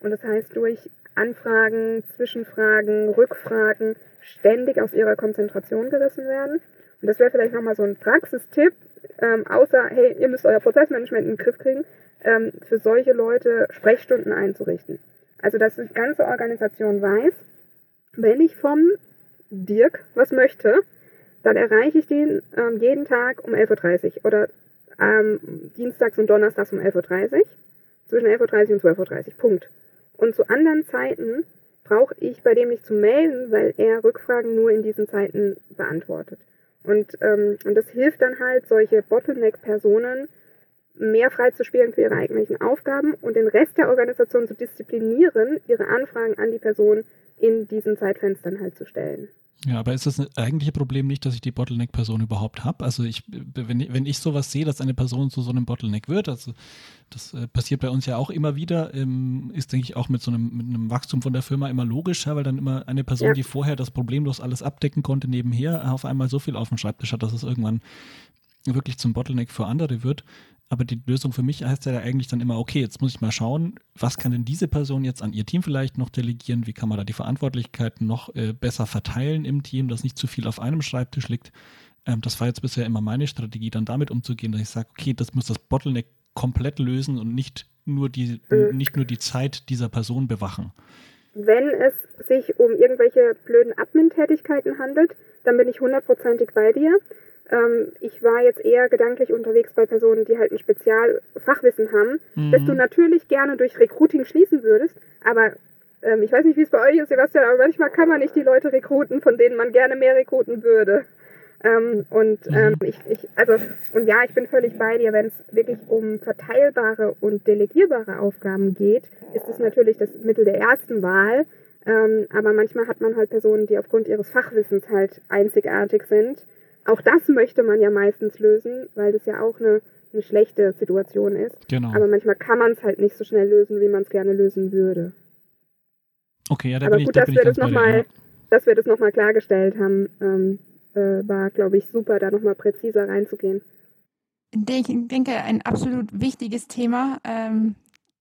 Und das heißt, durch Anfragen, Zwischenfragen, Rückfragen ständig aus ihrer Konzentration gerissen werden. Und das wäre vielleicht nochmal so ein Praxistipp, ähm, außer, hey, ihr müsst euer Prozessmanagement in den Griff kriegen, ähm, für solche Leute Sprechstunden einzurichten. Also, dass die ganze Organisation weiß, wenn ich vom Dirk was möchte, dann erreiche ich den ähm, jeden Tag um 11.30 Uhr oder ähm, dienstags und donnerstags um 11.30 Uhr, zwischen 11.30 Uhr und 12.30 Uhr, Punkt. Und zu anderen Zeiten brauche ich bei dem nicht zu melden, weil er Rückfragen nur in diesen Zeiten beantwortet. Und, ähm, und das hilft dann halt, solche Bottleneck-Personen mehr freizuspielen für ihre eigentlichen Aufgaben und den Rest der Organisation zu disziplinieren, ihre Anfragen an die Person in diesen Zeitfenstern halt zu stellen. Ja, aber ist das ein eigentliche Problem nicht, dass ich die Bottleneck-Person überhaupt habe? Also ich, wenn, wenn ich sowas sehe, dass eine Person zu so einem Bottleneck wird, also das äh, passiert bei uns ja auch immer wieder, ähm, ist, denke ich, auch mit so einem, mit einem Wachstum von der Firma immer logisch, ja, weil dann immer eine Person, ja. die vorher das problemlos alles abdecken konnte, nebenher auf einmal so viel auf dem Schreibtisch hat, dass es irgendwann wirklich zum Bottleneck für andere wird. Aber die Lösung für mich heißt ja eigentlich dann immer, okay, jetzt muss ich mal schauen, was kann denn diese Person jetzt an ihr Team vielleicht noch delegieren? Wie kann man da die Verantwortlichkeiten noch äh, besser verteilen im Team, dass nicht zu viel auf einem Schreibtisch liegt? Ähm, das war jetzt bisher immer meine Strategie, dann damit umzugehen, dass ich sage, okay, das muss das Bottleneck komplett lösen und nicht nur die, mhm. nicht nur die Zeit dieser Person bewachen. Wenn es sich um irgendwelche blöden Admin-Tätigkeiten handelt, dann bin ich hundertprozentig bei dir. Ähm, ich war jetzt eher gedanklich unterwegs bei Personen, die halt ein Spezialfachwissen haben, mhm. das du natürlich gerne durch Recruiting schließen würdest, aber ähm, ich weiß nicht, wie es bei euch ist, Sebastian, aber manchmal kann man nicht die Leute rekruten, von denen man gerne mehr rekruten würde. Ähm, und mhm. ähm, ich, ich, also, und ja, ich bin völlig bei dir, wenn es wirklich um verteilbare und delegierbare Aufgaben geht, ist es natürlich das Mittel der ersten Wahl. Ähm, aber manchmal hat man halt Personen, die aufgrund ihres Fachwissens halt einzigartig sind auch das möchte man ja meistens lösen, weil das ja auch eine, eine schlechte Situation ist. Genau. Aber manchmal kann man es halt nicht so schnell lösen, wie man es gerne lösen würde. Okay, ja, da Aber bin gut, ich, da dass, wir das noch mal, ja. dass wir das nochmal klargestellt haben, ähm, äh, war, glaube ich, super, da nochmal präziser reinzugehen. Ich denke, ein absolut wichtiges Thema, ähm,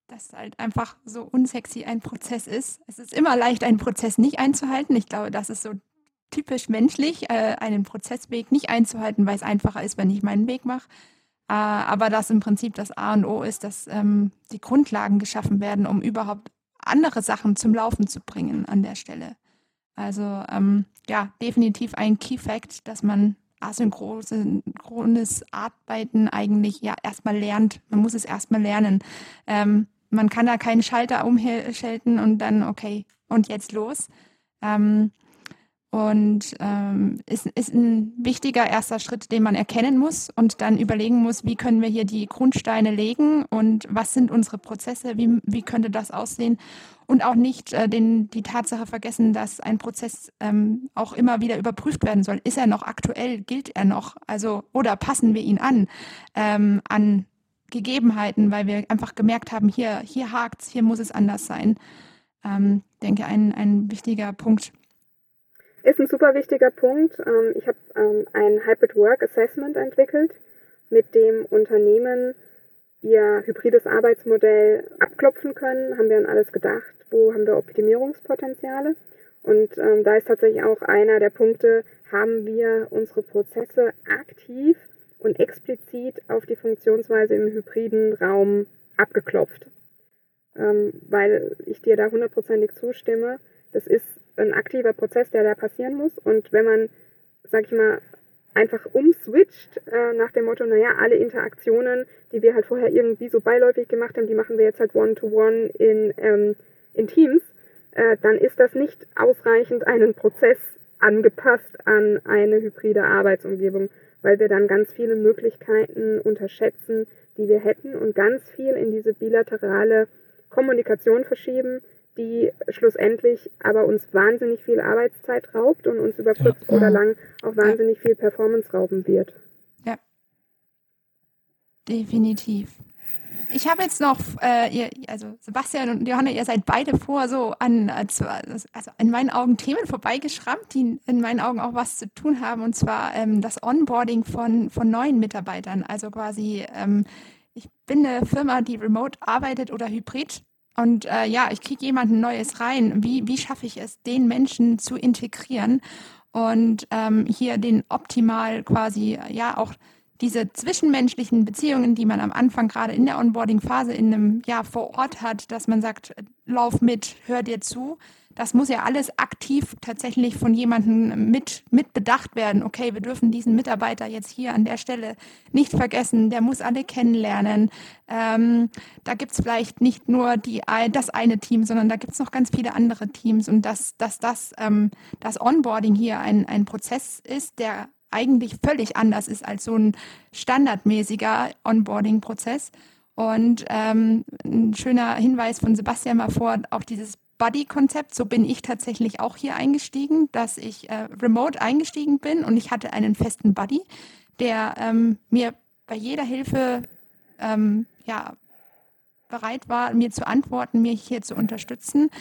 dass halt einfach so unsexy ein Prozess ist. Es ist immer leicht, einen Prozess nicht einzuhalten. Ich glaube, das ist so typisch menschlich, äh, einen Prozessweg nicht einzuhalten, weil es einfacher ist, wenn ich meinen Weg mache. Äh, aber dass im Prinzip das A und O ist, dass ähm, die Grundlagen geschaffen werden, um überhaupt andere Sachen zum Laufen zu bringen an der Stelle. Also ähm, ja, definitiv ein Key Fact, dass man asynchrones Arbeiten eigentlich ja erstmal lernt. Man muss es erstmal lernen. Ähm, man kann da keinen Schalter umschalten und dann, okay, und jetzt los. Ähm, und ähm, ist, ist ein wichtiger erster Schritt, den man erkennen muss und dann überlegen muss, wie können wir hier die Grundsteine legen und was sind unsere Prozesse, wie, wie könnte das aussehen. Und auch nicht äh, den, die Tatsache vergessen, dass ein Prozess ähm, auch immer wieder überprüft werden soll. Ist er noch aktuell? Gilt er noch? Also, oder passen wir ihn an, ähm, an Gegebenheiten, weil wir einfach gemerkt haben, hier, hier hakt es, hier muss es anders sein. Ähm, denke, ein, ein wichtiger Punkt. Ist ein super wichtiger Punkt. Ähm, ich habe ähm, ein Hybrid Work Assessment entwickelt, mit dem Unternehmen ihr hybrides Arbeitsmodell abklopfen können. Haben wir an alles gedacht? Wo haben wir Optimierungspotenziale? Und ähm, da ist tatsächlich auch einer der Punkte, haben wir unsere Prozesse aktiv und explizit auf die Funktionsweise im hybriden Raum abgeklopft. Ähm, weil ich dir da hundertprozentig zustimme. Das ist ein aktiver Prozess, der da passieren muss. Und wenn man, sag ich mal, einfach umswitcht äh, nach dem Motto, naja, alle Interaktionen, die wir halt vorher irgendwie so beiläufig gemacht haben, die machen wir jetzt halt one-to-one -one in, ähm, in Teams, äh, dann ist das nicht ausreichend einen Prozess angepasst an eine hybride Arbeitsumgebung, weil wir dann ganz viele Möglichkeiten unterschätzen, die wir hätten und ganz viel in diese bilaterale Kommunikation verschieben, die schlussendlich aber uns wahnsinnig viel Arbeitszeit raubt und uns über kurz ja. oder lang auch wahnsinnig viel Performance rauben wird. Ja, definitiv. Ich habe jetzt noch, äh, ihr, also Sebastian und Johanna, ihr seid beide vor so an, also in meinen Augen Themen vorbeigeschrammt, die in meinen Augen auch was zu tun haben, und zwar ähm, das Onboarding von, von neuen Mitarbeitern. Also quasi, ähm, ich bin eine Firma, die remote arbeitet oder hybrid und äh, ja, ich kriege jemanden Neues rein. Wie, wie schaffe ich es, den Menschen zu integrieren und ähm, hier den optimal quasi, ja, auch diese zwischenmenschlichen Beziehungen, die man am Anfang gerade in der Onboarding-Phase in einem Jahr vor Ort hat, dass man sagt, lauf mit, hör dir zu, das muss ja alles aktiv tatsächlich von jemandem mit, mit bedacht werden. Okay, wir dürfen diesen Mitarbeiter jetzt hier an der Stelle nicht vergessen, der muss alle kennenlernen. Ähm, da gibt es vielleicht nicht nur die, das eine Team, sondern da gibt es noch ganz viele andere Teams und dass, dass das, ähm, das Onboarding hier ein, ein Prozess ist, der eigentlich völlig anders ist als so ein standardmäßiger Onboarding-Prozess. Und ähm, ein schöner Hinweis von Sebastian mal vor, auch dieses Buddy-Konzept. So bin ich tatsächlich auch hier eingestiegen, dass ich äh, remote eingestiegen bin und ich hatte einen festen Buddy, der ähm, mir bei jeder Hilfe ähm, ja, bereit war, mir zu antworten, mich hier zu unterstützen.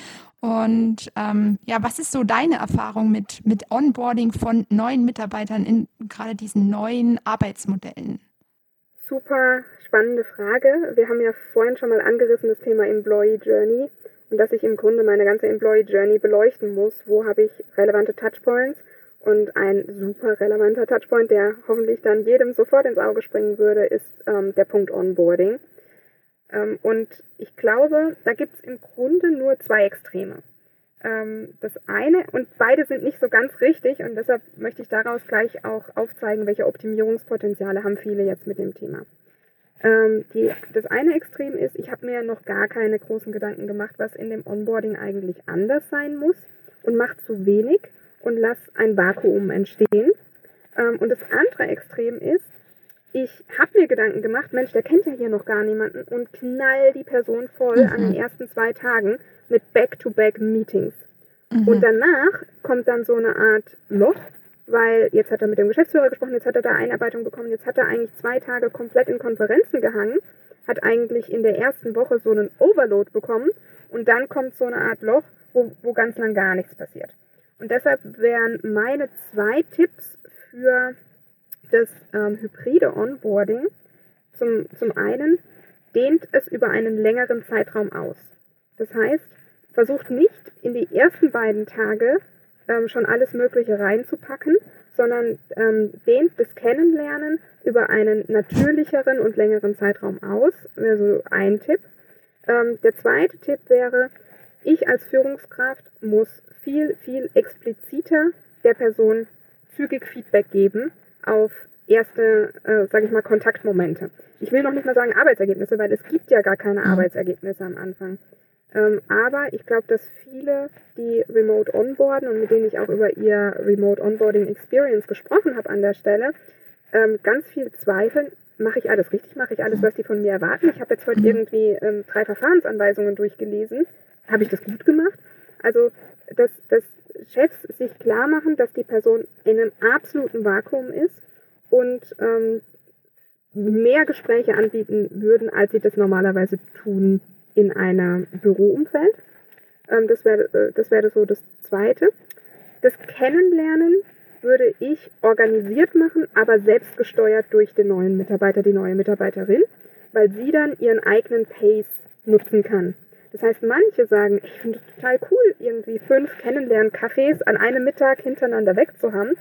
Und ähm, ja, was ist so deine Erfahrung mit, mit Onboarding von neuen Mitarbeitern in gerade diesen neuen Arbeitsmodellen? Super spannende Frage. Wir haben ja vorhin schon mal angerissen das Thema Employee Journey und dass ich im Grunde meine ganze Employee Journey beleuchten muss. Wo habe ich relevante Touchpoints? Und ein super relevanter Touchpoint, der hoffentlich dann jedem sofort ins Auge springen würde, ist ähm, der Punkt Onboarding. Ähm, und ich glaube, da gibt es im Grunde nur zwei Extreme. Ähm, das eine, und beide sind nicht so ganz richtig, und deshalb möchte ich daraus gleich auch aufzeigen, welche Optimierungspotenziale haben viele jetzt mit dem Thema. Ähm, die, das eine Extrem ist, ich habe mir noch gar keine großen Gedanken gemacht, was in dem Onboarding eigentlich anders sein muss und mache zu wenig und lass ein Vakuum entstehen. Ähm, und das andere Extrem ist, ich habe mir Gedanken gemacht, Mensch, der kennt ja hier noch gar niemanden und knall die Person voll mhm. an den ersten zwei Tagen mit Back-to-Back-Meetings. Mhm. Und danach kommt dann so eine Art Loch, weil jetzt hat er mit dem Geschäftsführer gesprochen, jetzt hat er da Einarbeitung bekommen, jetzt hat er eigentlich zwei Tage komplett in Konferenzen gehangen, hat eigentlich in der ersten Woche so einen Overload bekommen und dann kommt so eine Art Loch, wo, wo ganz lang gar nichts passiert. Und deshalb wären meine zwei Tipps für das ähm, hybride Onboarding zum, zum einen, dehnt es über einen längeren Zeitraum aus. Das heißt, versucht nicht in die ersten beiden Tage ähm, schon alles Mögliche reinzupacken, sondern ähm, dehnt das Kennenlernen über einen natürlicheren und längeren Zeitraum aus. Wäre so ein Tipp. Ähm, der zweite Tipp wäre, ich als Führungskraft muss viel, viel expliziter der Person zügig Feedback geben auf erste, äh, sage ich mal, Kontaktmomente. Ich will noch nicht mal sagen Arbeitsergebnisse, weil es gibt ja gar keine mhm. Arbeitsergebnisse am Anfang. Ähm, aber ich glaube, dass viele, die remote onboarden und mit denen ich auch über ihr Remote Onboarding Experience gesprochen habe an der Stelle, ähm, ganz viel zweifeln, mache ich alles richtig, mache ich alles, was die von mir erwarten. Ich habe jetzt heute mhm. irgendwie ähm, drei Verfahrensanweisungen durchgelesen. Habe ich das gut gemacht? Also, dass, dass Chefs sich klar machen, dass die Person in einem absoluten Vakuum ist und ähm, mehr Gespräche anbieten würden, als sie das normalerweise tun in einem Büroumfeld. Ähm, das wäre äh, das wäre so das Zweite. Das Kennenlernen würde ich organisiert machen, aber selbstgesteuert durch den neuen Mitarbeiter, die neue Mitarbeiterin, weil sie dann ihren eigenen Pace nutzen kann. Das heißt, manche sagen, ich finde es total cool, irgendwie fünf Kennenlernen-Cafés an einem Mittag hintereinander wegzuhaben.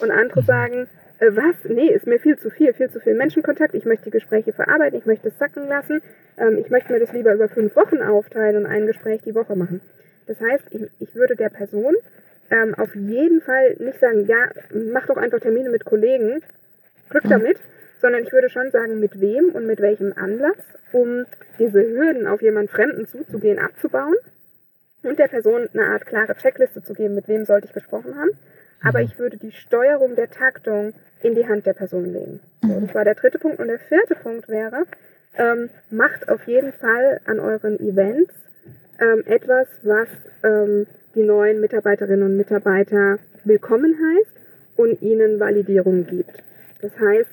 Und andere mhm. sagen, äh, was? Nee, ist mir viel zu viel, viel zu viel Menschenkontakt. Ich möchte die Gespräche verarbeiten, ich möchte es sacken lassen. Ähm, ich möchte mir das lieber über fünf Wochen aufteilen und ein Gespräch die Woche machen. Das heißt, ich, ich würde der Person ähm, auf jeden Fall nicht sagen, ja, mach doch einfach Termine mit Kollegen, Glück damit, sondern ich würde schon sagen, mit wem und mit welchem Anlass, um diese Hürden auf jemanden Fremden zuzugehen, abzubauen und der Person eine Art klare Checkliste zu geben, mit wem sollte ich gesprochen haben. Aber mhm. ich würde die Steuerung der Taktung in die Hand der Person legen. So, mhm. das war der dritte Punkt. Und der vierte Punkt wäre, ähm, macht auf jeden Fall an euren Events ähm, etwas, was ähm, die neuen Mitarbeiterinnen und Mitarbeiter willkommen heißt und ihnen Validierung gibt. Das heißt,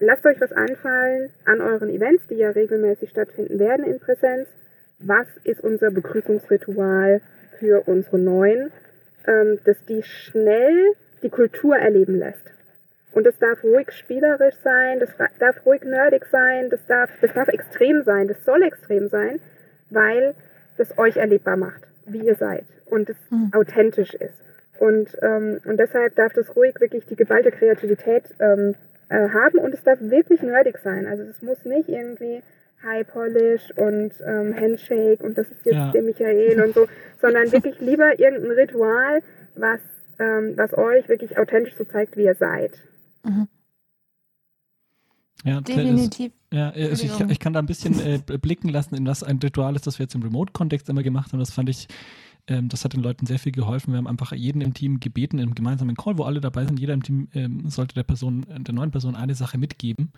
lasst euch was einfallen an euren Events, die ja regelmäßig stattfinden werden in Präsenz. Was ist unser Begrüßungsritual für unsere Neuen, ähm, dass die schnell die Kultur erleben lässt? Und das darf ruhig spielerisch sein, das darf ruhig nerdig sein, das darf, das darf extrem sein, das soll extrem sein, weil das euch erlebbar macht, wie ihr seid und es mhm. authentisch ist. Und, ähm, und deshalb darf das ruhig wirklich die geballte Kreativität ähm, äh, haben und es darf wirklich nerdig sein. Also es muss nicht irgendwie High Polish und ähm, Handshake und das ist jetzt ja. der Michael und so, sondern wirklich lieber irgendein Ritual, was, ähm, was euch wirklich authentisch so zeigt, wie ihr seid. Mhm. Ja, Definitiv. Ist, ja, ich, ich, kann da ein bisschen äh, blicken lassen, in was ein Ritual ist, das wir jetzt im Remote-Kontext immer gemacht haben. Das fand ich ähm, das hat den Leuten sehr viel geholfen. Wir haben einfach jeden im Team gebeten, einem gemeinsamen Call, wo alle dabei sind, jeder im Team ähm, sollte der Person, der neuen Person eine Sache mitgeben,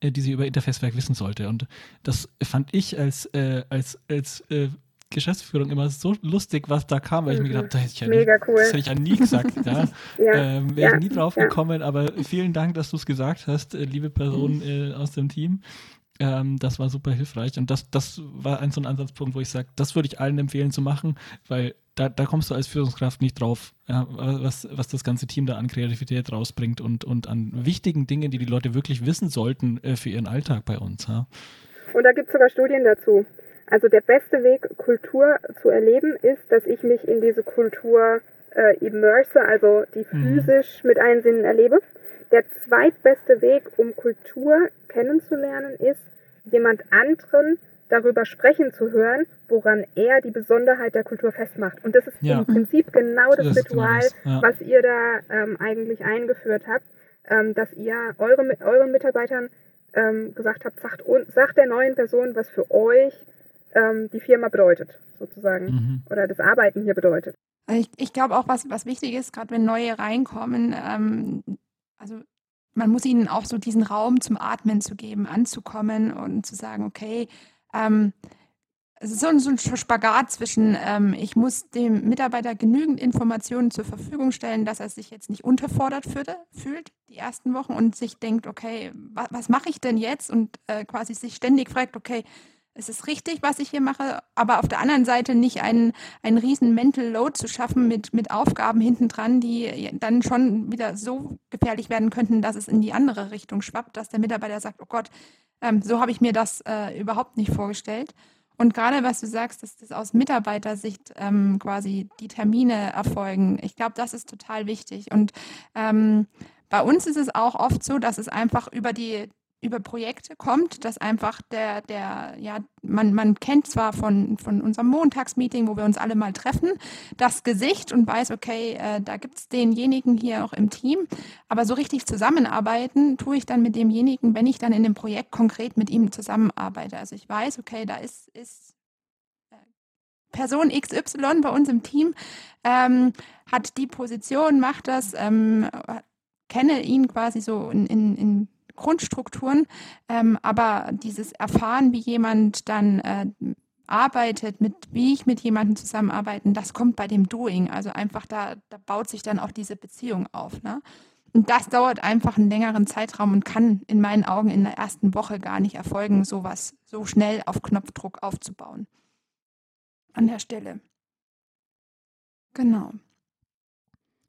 äh, die sie über Interfacewerk wissen sollte. Und das fand ich als, äh, als, als äh, Geschäftsführung immer so lustig, was da kam, weil ich mir gedacht habe, das, ja cool. das hätte ich ja nie gesagt. Ja. ja ähm, Wäre ja, ich nie drauf ja. gekommen, aber vielen Dank, dass du es gesagt hast, äh, liebe Person mhm. äh, aus dem Team. Ähm, das war super hilfreich. Und das, das war ein so ein Ansatzpunkt, wo ich sage, das würde ich allen empfehlen zu machen, weil da, da kommst du als Führungskraft nicht drauf, ja, was, was das ganze Team da an Kreativität rausbringt und, und an wichtigen Dingen, die die Leute wirklich wissen sollten äh, für ihren Alltag bei uns. Ja. Und da gibt es sogar Studien dazu. Also der beste Weg, Kultur zu erleben, ist, dass ich mich in diese Kultur äh, immerse, also die mhm. physisch mit allen Sinnen erlebe. Der zweitbeste Weg, um Kultur kennenzulernen, ist, jemand anderen darüber sprechen zu hören, woran er die Besonderheit der Kultur festmacht. Und das ist ja. im Prinzip genau das, das Ritual, genau das. Ja. was ihr da ähm, eigentlich eingeführt habt, ähm, dass ihr eure, euren Mitarbeitern ähm, gesagt habt, sagt, sagt der neuen Person, was für euch ähm, die Firma bedeutet, sozusagen, mhm. oder das Arbeiten hier bedeutet. Ich, ich glaube auch, was, was wichtig ist, gerade wenn neue reinkommen, ähm, also man muss ihnen auch so diesen Raum zum Atmen zu geben, anzukommen und zu sagen, okay, ähm, es ist so ein, so ein Spagat zwischen, ähm, ich muss dem Mitarbeiter genügend Informationen zur Verfügung stellen, dass er sich jetzt nicht unterfordert fühlte, fühlt, die ersten Wochen und sich denkt, okay, wa was mache ich denn jetzt? Und äh, quasi sich ständig fragt, okay, es ist richtig, was ich hier mache, aber auf der anderen Seite nicht einen, einen riesen Mental Load zu schaffen mit, mit Aufgaben hintendran, die dann schon wieder so gefährlich werden könnten, dass es in die andere Richtung schwappt, dass der Mitarbeiter sagt, oh Gott, ähm, so habe ich mir das äh, überhaupt nicht vorgestellt. Und gerade was du sagst, dass das aus Mitarbeitersicht ähm, quasi die Termine erfolgen, ich glaube, das ist total wichtig. Und ähm, bei uns ist es auch oft so, dass es einfach über die, über Projekte kommt, dass einfach der, der, ja, man, man kennt zwar von, von unserem Montagsmeeting, wo wir uns alle mal treffen, das Gesicht und weiß, okay, äh, da gibt es denjenigen hier auch im Team, aber so richtig zusammenarbeiten tue ich dann mit demjenigen, wenn ich dann in dem Projekt konkret mit ihm zusammenarbeite. Also ich weiß, okay, da ist, ist äh, Person XY bei uns im Team, ähm, hat die Position, macht das, ähm, kenne ihn quasi so in, in, in Grundstrukturen, ähm, aber dieses Erfahren, wie jemand dann äh, arbeitet, mit wie ich mit jemandem zusammenarbeiten, das kommt bei dem Doing. Also einfach da, da baut sich dann auch diese Beziehung auf. Ne? Und das dauert einfach einen längeren Zeitraum und kann in meinen Augen in der ersten Woche gar nicht erfolgen, sowas so schnell auf Knopfdruck aufzubauen. An der Stelle. Genau.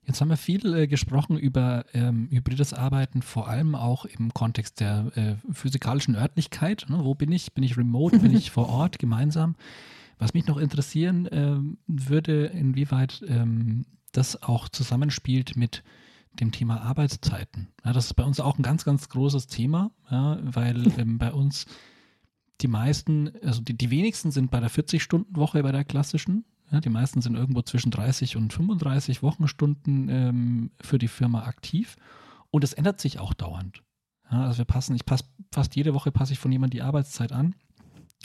Jetzt haben wir viel äh, gesprochen über ähm, hybrides Arbeiten, vor allem auch im Kontext der äh, physikalischen Örtlichkeit. Ne? Wo bin ich? Bin ich remote? Bin ich vor Ort gemeinsam? Was mich noch interessieren äh, würde, inwieweit ähm, das auch zusammenspielt mit dem Thema Arbeitszeiten. Ja, das ist bei uns auch ein ganz, ganz großes Thema, ja, weil ähm, bei uns die meisten, also die, die wenigsten sind bei der 40-Stunden-Woche bei der klassischen, ja, die meisten sind irgendwo zwischen 30 und 35 Wochenstunden ähm, für die Firma aktiv. Und es ändert sich auch dauernd. Ja, also wir passen, ich passe fast jede Woche passe ich von jemandem die Arbeitszeit an.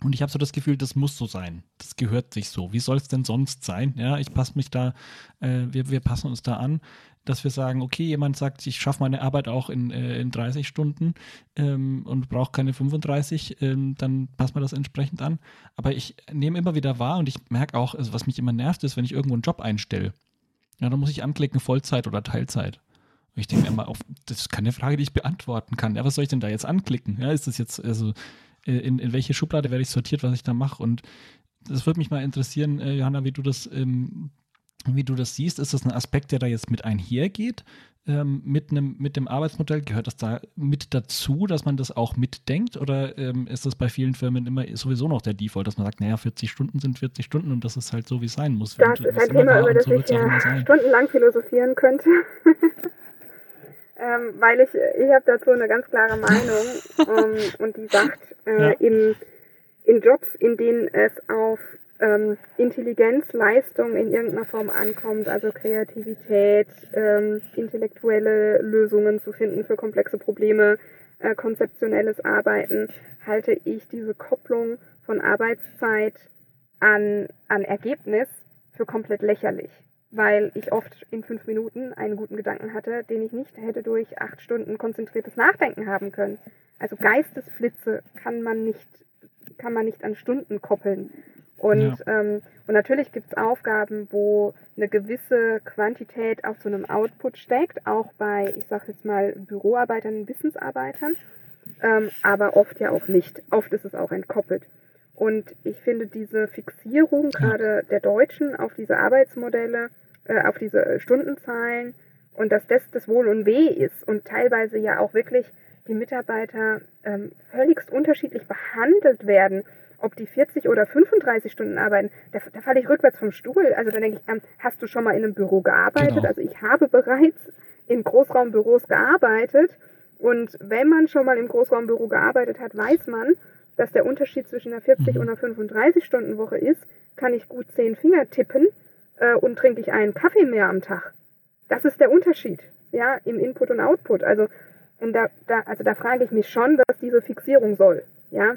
Und ich habe so das Gefühl, das muss so sein. Das gehört sich so. Wie soll es denn sonst sein? Ja, ich passe mich da, äh, wir, wir passen uns da an dass wir sagen, okay, jemand sagt, ich schaffe meine Arbeit auch in, äh, in 30 Stunden ähm, und brauche keine 35, ähm, dann passen wir das entsprechend an. Aber ich nehme immer wieder wahr und ich merke auch, also was mich immer nervt, ist, wenn ich irgendwo einen Job einstelle. Ja, dann muss ich anklicken, Vollzeit oder Teilzeit. Und ich denke immer, auf, das ist keine Frage, die ich beantworten kann. Ja, was soll ich denn da jetzt anklicken? Ja, ist das jetzt, also äh, in, in welche Schublade werde ich sortiert, was ich da mache? Und das würde mich mal interessieren, äh, Johanna, wie du das ähm, wie du das siehst, ist das ein Aspekt, der da jetzt mit einhergeht? Ähm, mit, einem, mit dem Arbeitsmodell gehört das da mit dazu, dass man das auch mitdenkt? Oder ähm, ist das bei vielen Firmen immer sowieso noch der Default, dass man sagt, naja, 40 Stunden sind 40 Stunden und das ist halt so, wie es sein muss? Das ist ein Thema, über das so ich ja stundenlang philosophieren könnte. ähm, weil ich, ich habe dazu eine ganz klare Meinung ähm, und die sagt, äh, ja. in, in Jobs, in denen es auf ähm, Intelligenz, Leistung in irgendeiner Form ankommt, also Kreativität, ähm, intellektuelle Lösungen zu finden für komplexe Probleme, äh, konzeptionelles Arbeiten, halte ich diese Kopplung von Arbeitszeit an, an Ergebnis für komplett lächerlich, weil ich oft in fünf Minuten einen guten Gedanken hatte, den ich nicht hätte durch acht Stunden konzentriertes Nachdenken haben können. Also Geistesflitze kann man nicht, kann man nicht an Stunden koppeln. Und, ja. ähm, und natürlich gibt es Aufgaben, wo eine gewisse Quantität auf so einem Output steckt, auch bei, ich sage jetzt mal, Büroarbeitern, Wissensarbeitern, ähm, aber oft ja auch nicht. Oft ist es auch entkoppelt. Und ich finde diese Fixierung gerade der Deutschen auf diese Arbeitsmodelle, äh, auf diese Stundenzahlen und dass das das Wohl und Weh ist und teilweise ja auch wirklich die Mitarbeiter ähm, völligst unterschiedlich behandelt werden ob die 40 oder 35 Stunden arbeiten, da, da falle ich rückwärts vom Stuhl. Also dann denke ich, ähm, hast du schon mal in einem Büro gearbeitet? Genau. Also ich habe bereits in Großraumbüros gearbeitet. Und wenn man schon mal im Großraumbüro gearbeitet hat, weiß man, dass der Unterschied zwischen einer 40 mhm. und einer 35 Stunden Woche ist, kann ich gut zehn Finger tippen äh, und trinke ich einen Kaffee mehr am Tag. Das ist der Unterschied, ja, im Input und Output. Also, und da, da, also da frage ich mich schon, was diese Fixierung soll, ja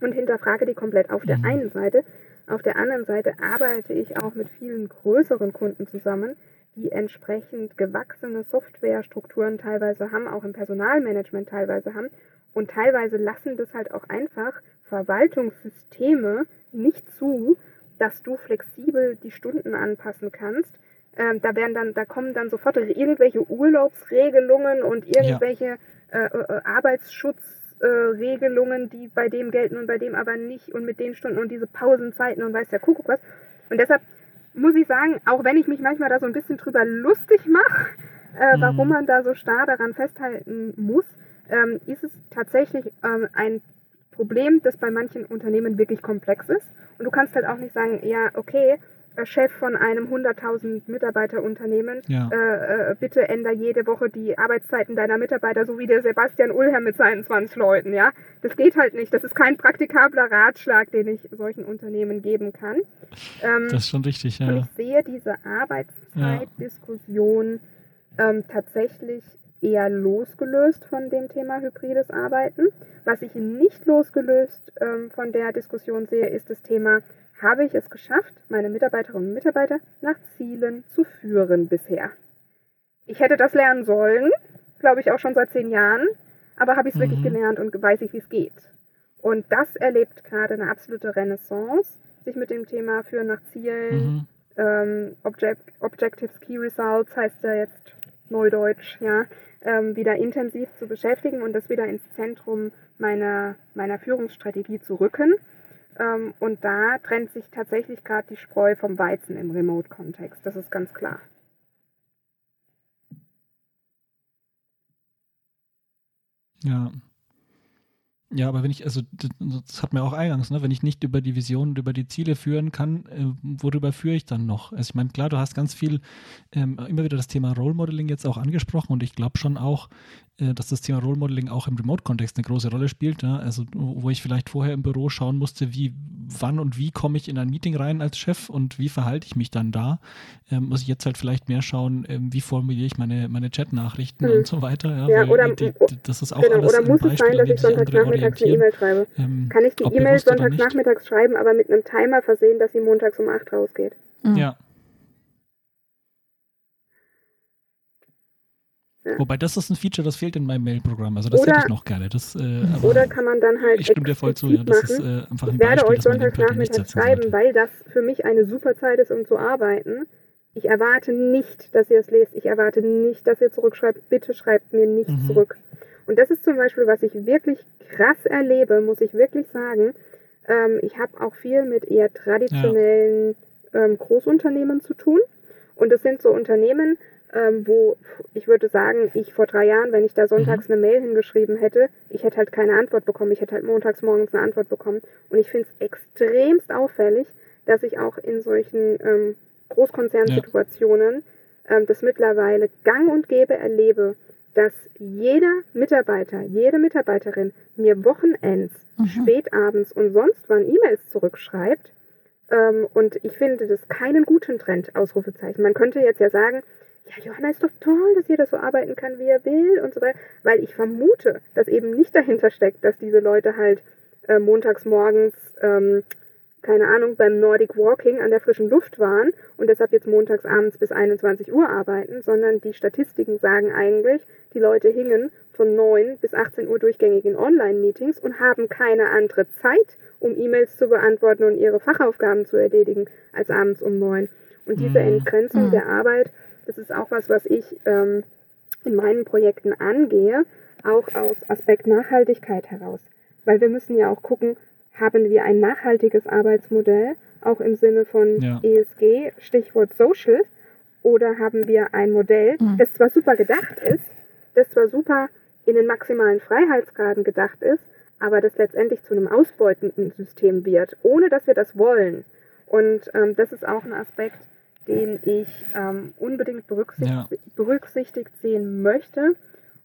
und hinterfrage die komplett auf der mhm. einen Seite. Auf der anderen Seite arbeite ich auch mit vielen größeren Kunden zusammen, die entsprechend gewachsene Softwarestrukturen teilweise haben, auch im Personalmanagement teilweise haben. Und teilweise lassen das halt auch einfach Verwaltungssysteme nicht zu, dass du flexibel die Stunden anpassen kannst. Ähm, da werden dann, da kommen dann sofort irgendwelche Urlaubsregelungen und irgendwelche ja. äh, äh, Arbeitsschutz äh, Regelungen, die bei dem gelten und bei dem aber nicht und mit den Stunden und diese Pausenzeiten und weiß der Kuckuck was. Und deshalb muss ich sagen, auch wenn ich mich manchmal da so ein bisschen drüber lustig mache, äh, mhm. warum man da so starr daran festhalten muss, ähm, ist es tatsächlich ähm, ein Problem, das bei manchen Unternehmen wirklich komplex ist. Und du kannst halt auch nicht sagen, ja, okay, Chef von einem 100.000 Mitarbeiterunternehmen, ja. äh, äh, bitte änder jede Woche die Arbeitszeiten deiner Mitarbeiter, so wie der Sebastian Ulher mit seinen 20 Leuten, ja. Das geht halt nicht. Das ist kein praktikabler Ratschlag, den ich solchen Unternehmen geben kann. Ähm, das ist schon richtig, ja. Und ich sehe diese Arbeitszeitdiskussion ähm, tatsächlich eher losgelöst von dem Thema hybrides Arbeiten. Was ich nicht losgelöst ähm, von der Diskussion sehe, ist das Thema habe ich es geschafft, meine Mitarbeiterinnen und Mitarbeiter nach Zielen zu führen bisher. Ich hätte das lernen sollen, glaube ich auch schon seit zehn Jahren, aber habe ich es mhm. wirklich gelernt und weiß ich, wie es geht. Und das erlebt gerade eine absolute Renaissance, sich mit dem Thema Führen nach Zielen, mhm. ähm, Object, Objectives Key Results heißt ja jetzt Neudeutsch, ja, ähm, wieder intensiv zu beschäftigen und das wieder ins Zentrum meiner, meiner Führungsstrategie zu rücken. Ähm, und da trennt sich tatsächlich gerade die Spreu vom Weizen im Remote-Kontext. Das ist ganz klar. Ja, ja, aber wenn ich, also das hat mir auch eingangs, ne, wenn ich nicht über die Vision und über die Ziele führen kann, äh, worüber führe ich dann noch? Also ich meine, klar, du hast ganz viel ähm, immer wieder das Thema Role Modeling jetzt auch angesprochen und ich glaube schon auch, äh, dass das Thema Role Modeling auch im Remote-Kontext eine große Rolle spielt. Ja? Also wo ich vielleicht vorher im Büro schauen musste, wie, wann und wie komme ich in ein Meeting rein als Chef und wie verhalte ich mich dann da, ähm, muss ich jetzt halt vielleicht mehr schauen, ähm, wie formuliere ich meine, meine Chat-Nachrichten mhm. und so weiter. Ja, ja oder, die, das ist auch genau, alles oder muss es sein, dass ich sonntagsnachmittags eine E-Mail schreibe? Ähm, Kann ich die E-Mail sonntagsnachmittags schreiben, aber mit einem Timer versehen, dass sie montags um 8 rausgeht? Mhm. Ja. Wobei das ist ein Feature, das fehlt in meinem Mail-Programm. Also das oder, hätte ich noch gerne. Das, äh, oder kann man dann halt ich stimme dir voll zu, ja, das ist äh, einfach ein Ich werde Beispiel, euch sonntagsnachmittags schreiben, sollte. weil das für mich eine super Zeit ist, um zu arbeiten. Ich erwarte nicht, dass ihr es lest. Ich erwarte nicht, dass ihr zurückschreibt. Bitte schreibt mir nicht mhm. zurück. Und das ist zum Beispiel, was ich wirklich krass erlebe, muss ich wirklich sagen. Ähm, ich habe auch viel mit eher traditionellen ja. ähm, Großunternehmen zu tun. Und das sind so Unternehmen, ähm, wo ich würde sagen, ich vor drei Jahren, wenn ich da sonntags mhm. eine Mail hingeschrieben hätte, ich hätte halt keine Antwort bekommen. Ich hätte halt montags morgens eine Antwort bekommen. Und ich finde es extremst auffällig, dass ich auch in solchen ähm, Großkonzernsituationen ja. ähm, das mittlerweile gang und gäbe erlebe, dass jeder Mitarbeiter, jede Mitarbeiterin mir Wochenends, mhm. spätabends und sonst wann E-Mails zurückschreibt. Ähm, und ich finde das keinen guten Trend, Ausrufezeichen. Man könnte jetzt ja sagen, ja, Johanna ist doch toll, dass jeder so arbeiten kann, wie er will und so weiter, weil ich vermute, dass eben nicht dahinter steckt, dass diese Leute halt äh, montags morgens, ähm, keine Ahnung, beim Nordic Walking an der frischen Luft waren und deshalb jetzt montags abends bis 21 Uhr arbeiten, sondern die Statistiken sagen eigentlich, die Leute hingen von 9 bis 18 Uhr durchgängig in Online-Meetings und haben keine andere Zeit, um E-Mails zu beantworten und ihre Fachaufgaben zu erledigen, als abends um 9. Und diese mhm. Entgrenzung mhm. der Arbeit das ist auch was, was ich ähm, in meinen Projekten angehe, auch aus Aspekt Nachhaltigkeit heraus. Weil wir müssen ja auch gucken, haben wir ein nachhaltiges Arbeitsmodell, auch im Sinne von ja. ESG, Stichwort Social, oder haben wir ein Modell, mhm. das zwar super gedacht ist, das zwar super in den maximalen Freiheitsgraden gedacht ist, aber das letztendlich zu einem ausbeutenden System wird, ohne dass wir das wollen. Und ähm, das ist auch ein Aspekt, den ich ähm, unbedingt berücksichtigt, ja. berücksichtigt sehen möchte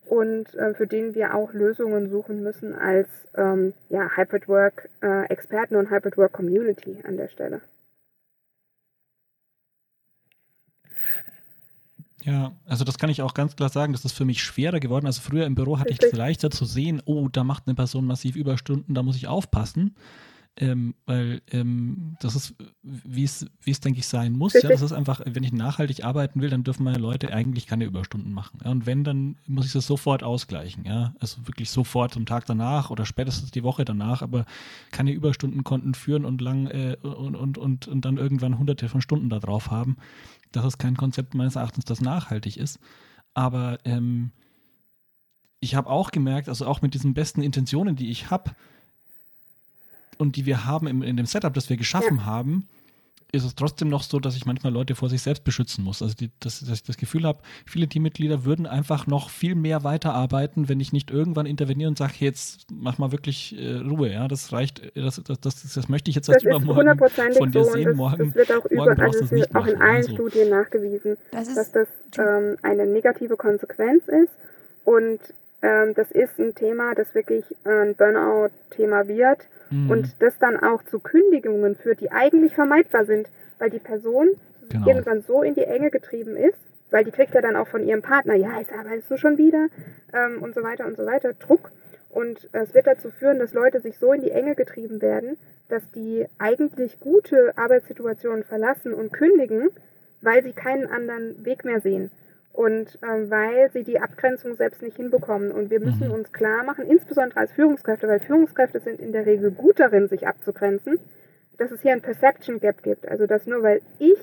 und äh, für den wir auch Lösungen suchen müssen als ähm, ja, Hybrid Work äh, Experten und Hybrid Work Community an der Stelle. Ja, also das kann ich auch ganz klar sagen, das ist für mich schwerer geworden. Also früher im Büro hatte Richtig. ich es leichter zu sehen, oh, da macht eine Person massiv Überstunden, da muss ich aufpassen. Ähm, weil ähm, das ist, wie es, wie es, denke ich, sein muss. Ja, das ist einfach, wenn ich nachhaltig arbeiten will, dann dürfen meine Leute eigentlich keine Überstunden machen. Ja, und wenn, dann muss ich das sofort ausgleichen. Ja, also wirklich sofort am Tag danach oder spätestens die Woche danach, aber keine Überstundenkonten führen und lang äh, und, und, und, und dann irgendwann hunderte von Stunden da drauf haben. Das ist kein Konzept meines Erachtens, das nachhaltig ist. Aber ähm, ich habe auch gemerkt, also auch mit diesen besten Intentionen, die ich habe, und die wir haben im, in dem Setup, das wir geschaffen ja. haben, ist es trotzdem noch so, dass ich manchmal Leute vor sich selbst beschützen muss. Also die, dass, dass, ich das Gefühl habe, viele Teammitglieder würden einfach noch viel mehr weiterarbeiten, wenn ich nicht irgendwann interveniere und sage, hey, jetzt mach mal wirklich äh, Ruhe. Ja, das reicht, das, das, das, das, möchte ich jetzt erst übermorgen von dir so sehen. Das, morgen, das wird auch, über, also es wird auch in allen also. Studien nachgewiesen, das dass das ähm, eine negative Konsequenz ist. Und ähm, das ist ein Thema, das wirklich ein Burnout-Thema wird mhm. und das dann auch zu Kündigungen führt, die eigentlich vermeidbar sind, weil die Person genau. irgendwann so in die Enge getrieben ist, weil die kriegt ja dann auch von ihrem Partner, ja, jetzt arbeitest du schon wieder ähm, und so weiter und so weiter, Druck. Und es wird dazu führen, dass Leute sich so in die Enge getrieben werden, dass die eigentlich gute Arbeitssituationen verlassen und kündigen, weil sie keinen anderen Weg mehr sehen und äh, weil sie die Abgrenzung selbst nicht hinbekommen. Und wir müssen mhm. uns klar machen, insbesondere als Führungskräfte, weil Führungskräfte sind in der Regel gut darin, sich abzugrenzen, dass es hier ein Perception Gap gibt. Also dass nur weil ich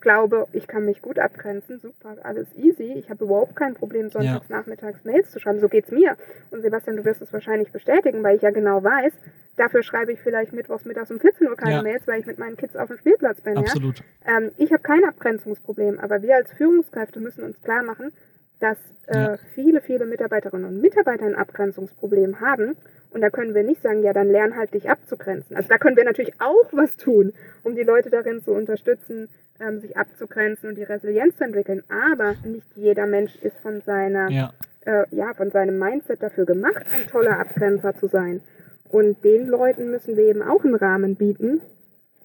glaube, ich kann mich gut abgrenzen, super, alles easy. Ich habe überhaupt kein Problem, sonntags ja. nachmittags Mails zu schreiben. So geht es mir. Und Sebastian, du wirst es wahrscheinlich bestätigen, weil ich ja genau weiß, dafür schreibe ich vielleicht mittwochs mittags um 14 Uhr keine ja. Mails, weil ich mit meinen Kids auf dem Spielplatz bin. Absolut. Ja? Ähm, ich habe kein Abgrenzungsproblem, aber wir als Führungskräfte müssen uns klar machen, dass äh, viele, viele Mitarbeiterinnen und Mitarbeiter ein Abgrenzungsproblem haben. Und da können wir nicht sagen, ja, dann lern halt dich abzugrenzen. Also da können wir natürlich auch was tun, um die Leute darin zu unterstützen, ähm, sich abzugrenzen und die Resilienz zu entwickeln. Aber nicht jeder Mensch ist von seiner, ja. Äh, ja, von seinem Mindset dafür gemacht, ein toller Abgrenzer zu sein. Und den Leuten müssen wir eben auch einen Rahmen bieten.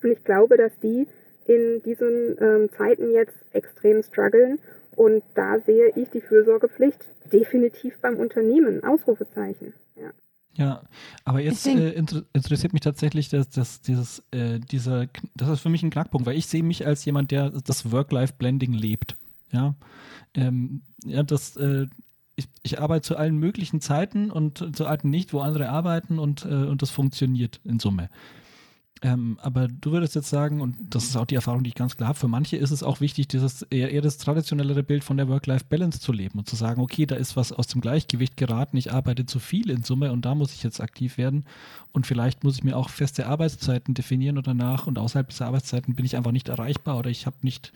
Und ich glaube, dass die in diesen ähm, Zeiten jetzt extrem strugglen. Und da sehe ich die Fürsorgepflicht definitiv beim Unternehmen. Ausrufezeichen. Ja. Ja, aber jetzt äh, inter interessiert mich tatsächlich, dass, dass dieses, äh, dieser, das ist für mich ein Knackpunkt, weil ich sehe mich als jemand, der das Work-Life-Blending lebt. Ja, ähm, ja das, äh, ich, ich, arbeite zu allen möglichen Zeiten und zu Zeiten nicht, wo andere arbeiten und, äh, und das funktioniert in Summe. Ähm, aber du würdest jetzt sagen, und das ist auch die Erfahrung, die ich ganz klar habe, für manche ist es auch wichtig, dieses eher, eher das traditionellere Bild von der Work-Life-Balance zu leben und zu sagen, okay, da ist was aus dem Gleichgewicht geraten, ich arbeite zu viel in Summe und da muss ich jetzt aktiv werden. Und vielleicht muss ich mir auch feste Arbeitszeiten definieren und danach und außerhalb dieser Arbeitszeiten bin ich einfach nicht erreichbar oder ich habe nicht,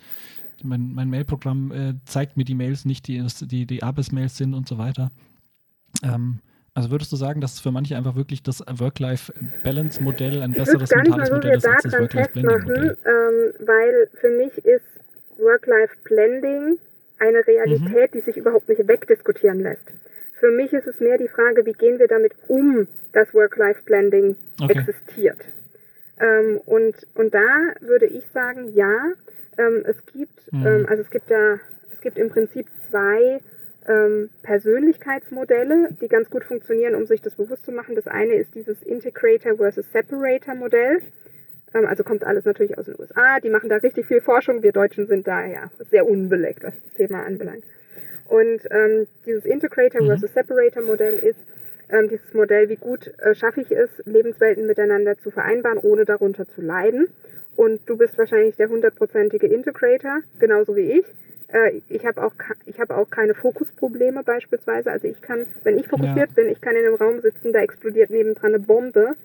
mein, mein Mailprogramm äh, zeigt mir die Mails nicht, die, die, die Arbeitsmails sind und so weiter. Ähm, also würdest du sagen, dass für manche einfach wirklich das Work-Life-Balance-Modell ein besseres mentales Modell ist als das Work-Life-Blending-Modell? Ähm, weil für mich ist Work-Life-Blending eine Realität, mhm. die sich überhaupt nicht wegdiskutieren lässt. Für mich ist es mehr die Frage, wie gehen wir damit um, dass Work-Life-Blending okay. existiert. Ähm, und, und da würde ich sagen, ja, ähm, es gibt, mhm. also es gibt da, es gibt im Prinzip zwei ähm, Persönlichkeitsmodelle, die ganz gut funktionieren, um sich das bewusst zu machen. Das eine ist dieses Integrator versus Separator Modell. Ähm, also kommt alles natürlich aus den USA. Die machen da richtig viel Forschung. Wir Deutschen sind da ja sehr unbeleckt, was das Thema anbelangt. Und ähm, dieses Integrator mhm. versus Separator Modell ist ähm, dieses Modell, wie gut äh, schaffe ich es, Lebenswelten miteinander zu vereinbaren, ohne darunter zu leiden. Und du bist wahrscheinlich der hundertprozentige Integrator, genauso wie ich. Äh, ich habe auch, hab auch keine Fokusprobleme beispielsweise. Also ich kann, wenn ich fokussiert ja. bin, ich kann in einem Raum sitzen, da explodiert nebendran eine Bombe,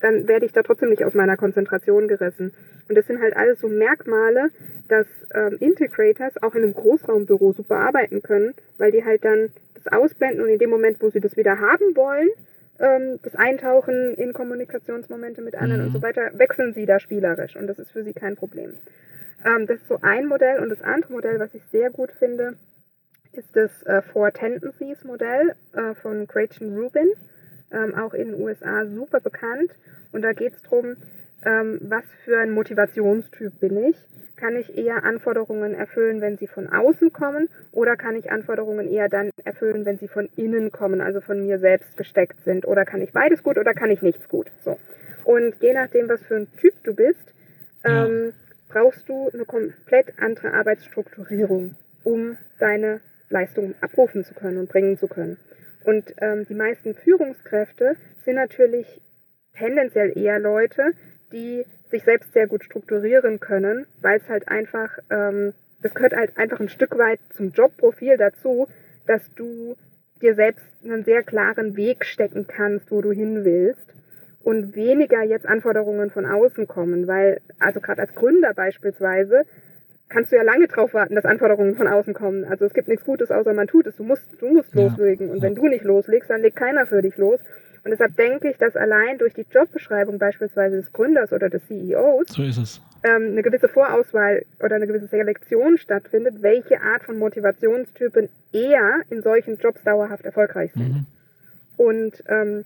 dann werde ich da trotzdem nicht aus meiner Konzentration gerissen. Und das sind halt alles so Merkmale, dass ähm, Integrators auch in einem Großraumbüro super arbeiten können, weil die halt dann das ausblenden und in dem Moment, wo sie das wieder haben wollen, ähm, das Eintauchen in Kommunikationsmomente mit anderen mhm. und so weiter, wechseln sie da spielerisch und das ist für sie kein Problem. Ähm, das ist so ein Modell und das andere Modell, was ich sehr gut finde, ist das äh, Four Tendencies Modell äh, von Gretchen Rubin, ähm, auch in den USA super bekannt. Und da geht es darum, ähm, was für ein Motivationstyp bin ich. Kann ich eher Anforderungen erfüllen, wenn sie von außen kommen, oder kann ich Anforderungen eher dann erfüllen, wenn sie von innen kommen, also von mir selbst gesteckt sind? Oder kann ich beides gut oder kann ich nichts gut? So. Und je nachdem, was für ein Typ du bist, ja. Brauchst du eine komplett andere Arbeitsstrukturierung, um deine Leistung abrufen zu können und bringen zu können. Und ähm, die meisten Führungskräfte sind natürlich tendenziell eher Leute, die sich selbst sehr gut strukturieren können, weil es halt einfach, ähm, das gehört halt einfach ein Stück weit zum Jobprofil dazu, dass du dir selbst einen sehr klaren Weg stecken kannst, wo du hin willst und weniger jetzt Anforderungen von außen kommen, weil, also gerade als Gründer beispielsweise, kannst du ja lange drauf warten, dass Anforderungen von außen kommen. Also es gibt nichts Gutes, außer man tut es. Du musst, du musst ja. loslegen. Und wenn du nicht loslegst, dann legt keiner für dich los. Und deshalb denke ich, dass allein durch die Jobbeschreibung beispielsweise des Gründers oder des CEOs so ähm, eine gewisse Vorauswahl oder eine gewisse Selektion stattfindet, welche Art von Motivationstypen eher in solchen Jobs dauerhaft erfolgreich sind. Mhm. Und ähm,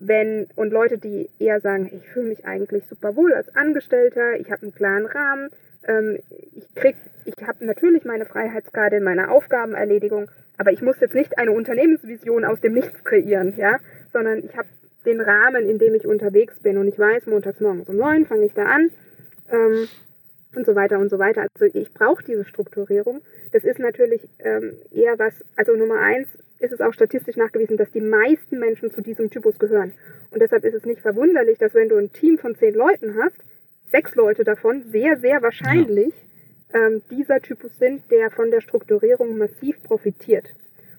wenn und Leute, die eher sagen, ich fühle mich eigentlich super wohl als Angestellter, ich habe einen klaren Rahmen, ähm, ich krieg, ich habe natürlich meine Freiheitsgrade in meiner Aufgabenerledigung, aber ich muss jetzt nicht eine Unternehmensvision aus dem Nichts kreieren, ja, sondern ich habe den Rahmen, in dem ich unterwegs bin und ich weiß, montags morgens um neun fange ich da an ähm, und so weiter und so weiter. Also ich brauche diese Strukturierung. Das ist natürlich ähm, eher was, also Nummer eins, ist es auch statistisch nachgewiesen, dass die meisten Menschen zu diesem Typus gehören. Und deshalb ist es nicht verwunderlich, dass wenn du ein Team von zehn Leuten hast, sechs Leute davon sehr, sehr wahrscheinlich ja. ähm, dieser Typus sind, der von der Strukturierung massiv profitiert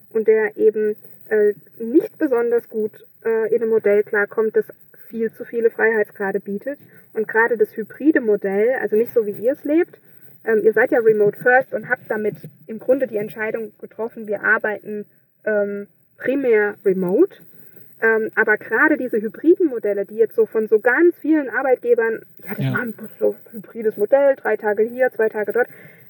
und der eben äh, nicht besonders gut äh, in einem Modell klarkommt, das viel zu viele Freiheitsgrade bietet. Und gerade das hybride Modell, also nicht so wie ihr es lebt, ähm, ihr seid ja remote first und habt damit im Grunde die Entscheidung getroffen, wir arbeiten ähm, primär remote. Ähm, aber gerade diese hybriden Modelle, die jetzt so von so ganz vielen Arbeitgebern, ja, das ja. war ein so hybrides Modell, drei Tage hier, zwei Tage dort,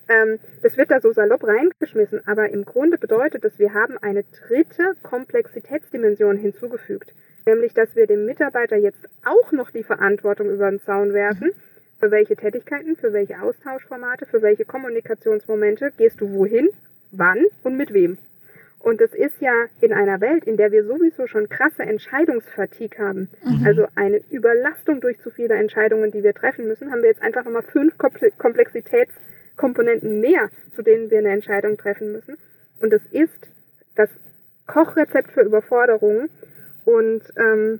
ähm, das wird da so salopp reingeschmissen. Aber im Grunde bedeutet das, wir haben eine dritte Komplexitätsdimension hinzugefügt. Nämlich, dass wir dem Mitarbeiter jetzt auch noch die Verantwortung über den Zaun werfen. Mhm. Für welche Tätigkeiten, für welche Austauschformate, für welche Kommunikationsmomente gehst du wohin, wann und mit wem. Und das ist ja in einer Welt, in der wir sowieso schon krasse Entscheidungsfatigue haben, mhm. also eine Überlastung durch zu viele Entscheidungen, die wir treffen müssen, haben wir jetzt einfach nochmal fünf Komplexitätskomponenten mehr, zu denen wir eine Entscheidung treffen müssen. Und das ist das Kochrezept für Überforderungen. Und, ähm,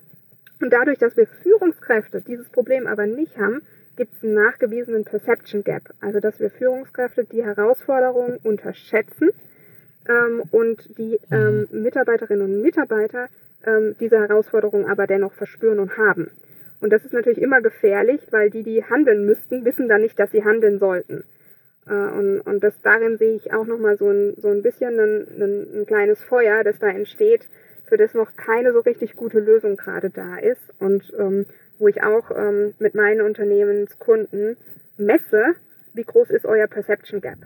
und dadurch, dass wir Führungskräfte dieses Problem aber nicht haben, gibt es einen nachgewiesenen Perception Gap. Also dass wir Führungskräfte die Herausforderungen unterschätzen ähm, und die ähm, mhm. Mitarbeiterinnen und Mitarbeiter ähm, diese Herausforderung aber dennoch verspüren und haben. Und das ist natürlich immer gefährlich, weil die, die handeln müssten, wissen dann nicht, dass sie handeln sollten. Äh, und, und das darin sehe ich auch nochmal so ein, so ein bisschen ein, ein, ein kleines Feuer, das da entsteht, für das noch keine so richtig gute Lösung gerade da ist. Und ähm, wo ich auch ähm, mit meinen Unternehmenskunden messe, wie groß ist euer Perception Gap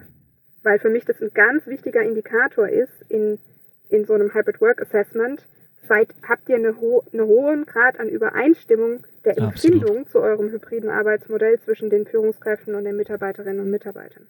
weil für mich das ein ganz wichtiger Indikator ist in, in so einem Hybrid Work Assessment. Seid, habt ihr eine ho einen hohen Grad an Übereinstimmung der Empfindung Absolut. zu eurem hybriden Arbeitsmodell zwischen den Führungskräften und den Mitarbeiterinnen und Mitarbeitern?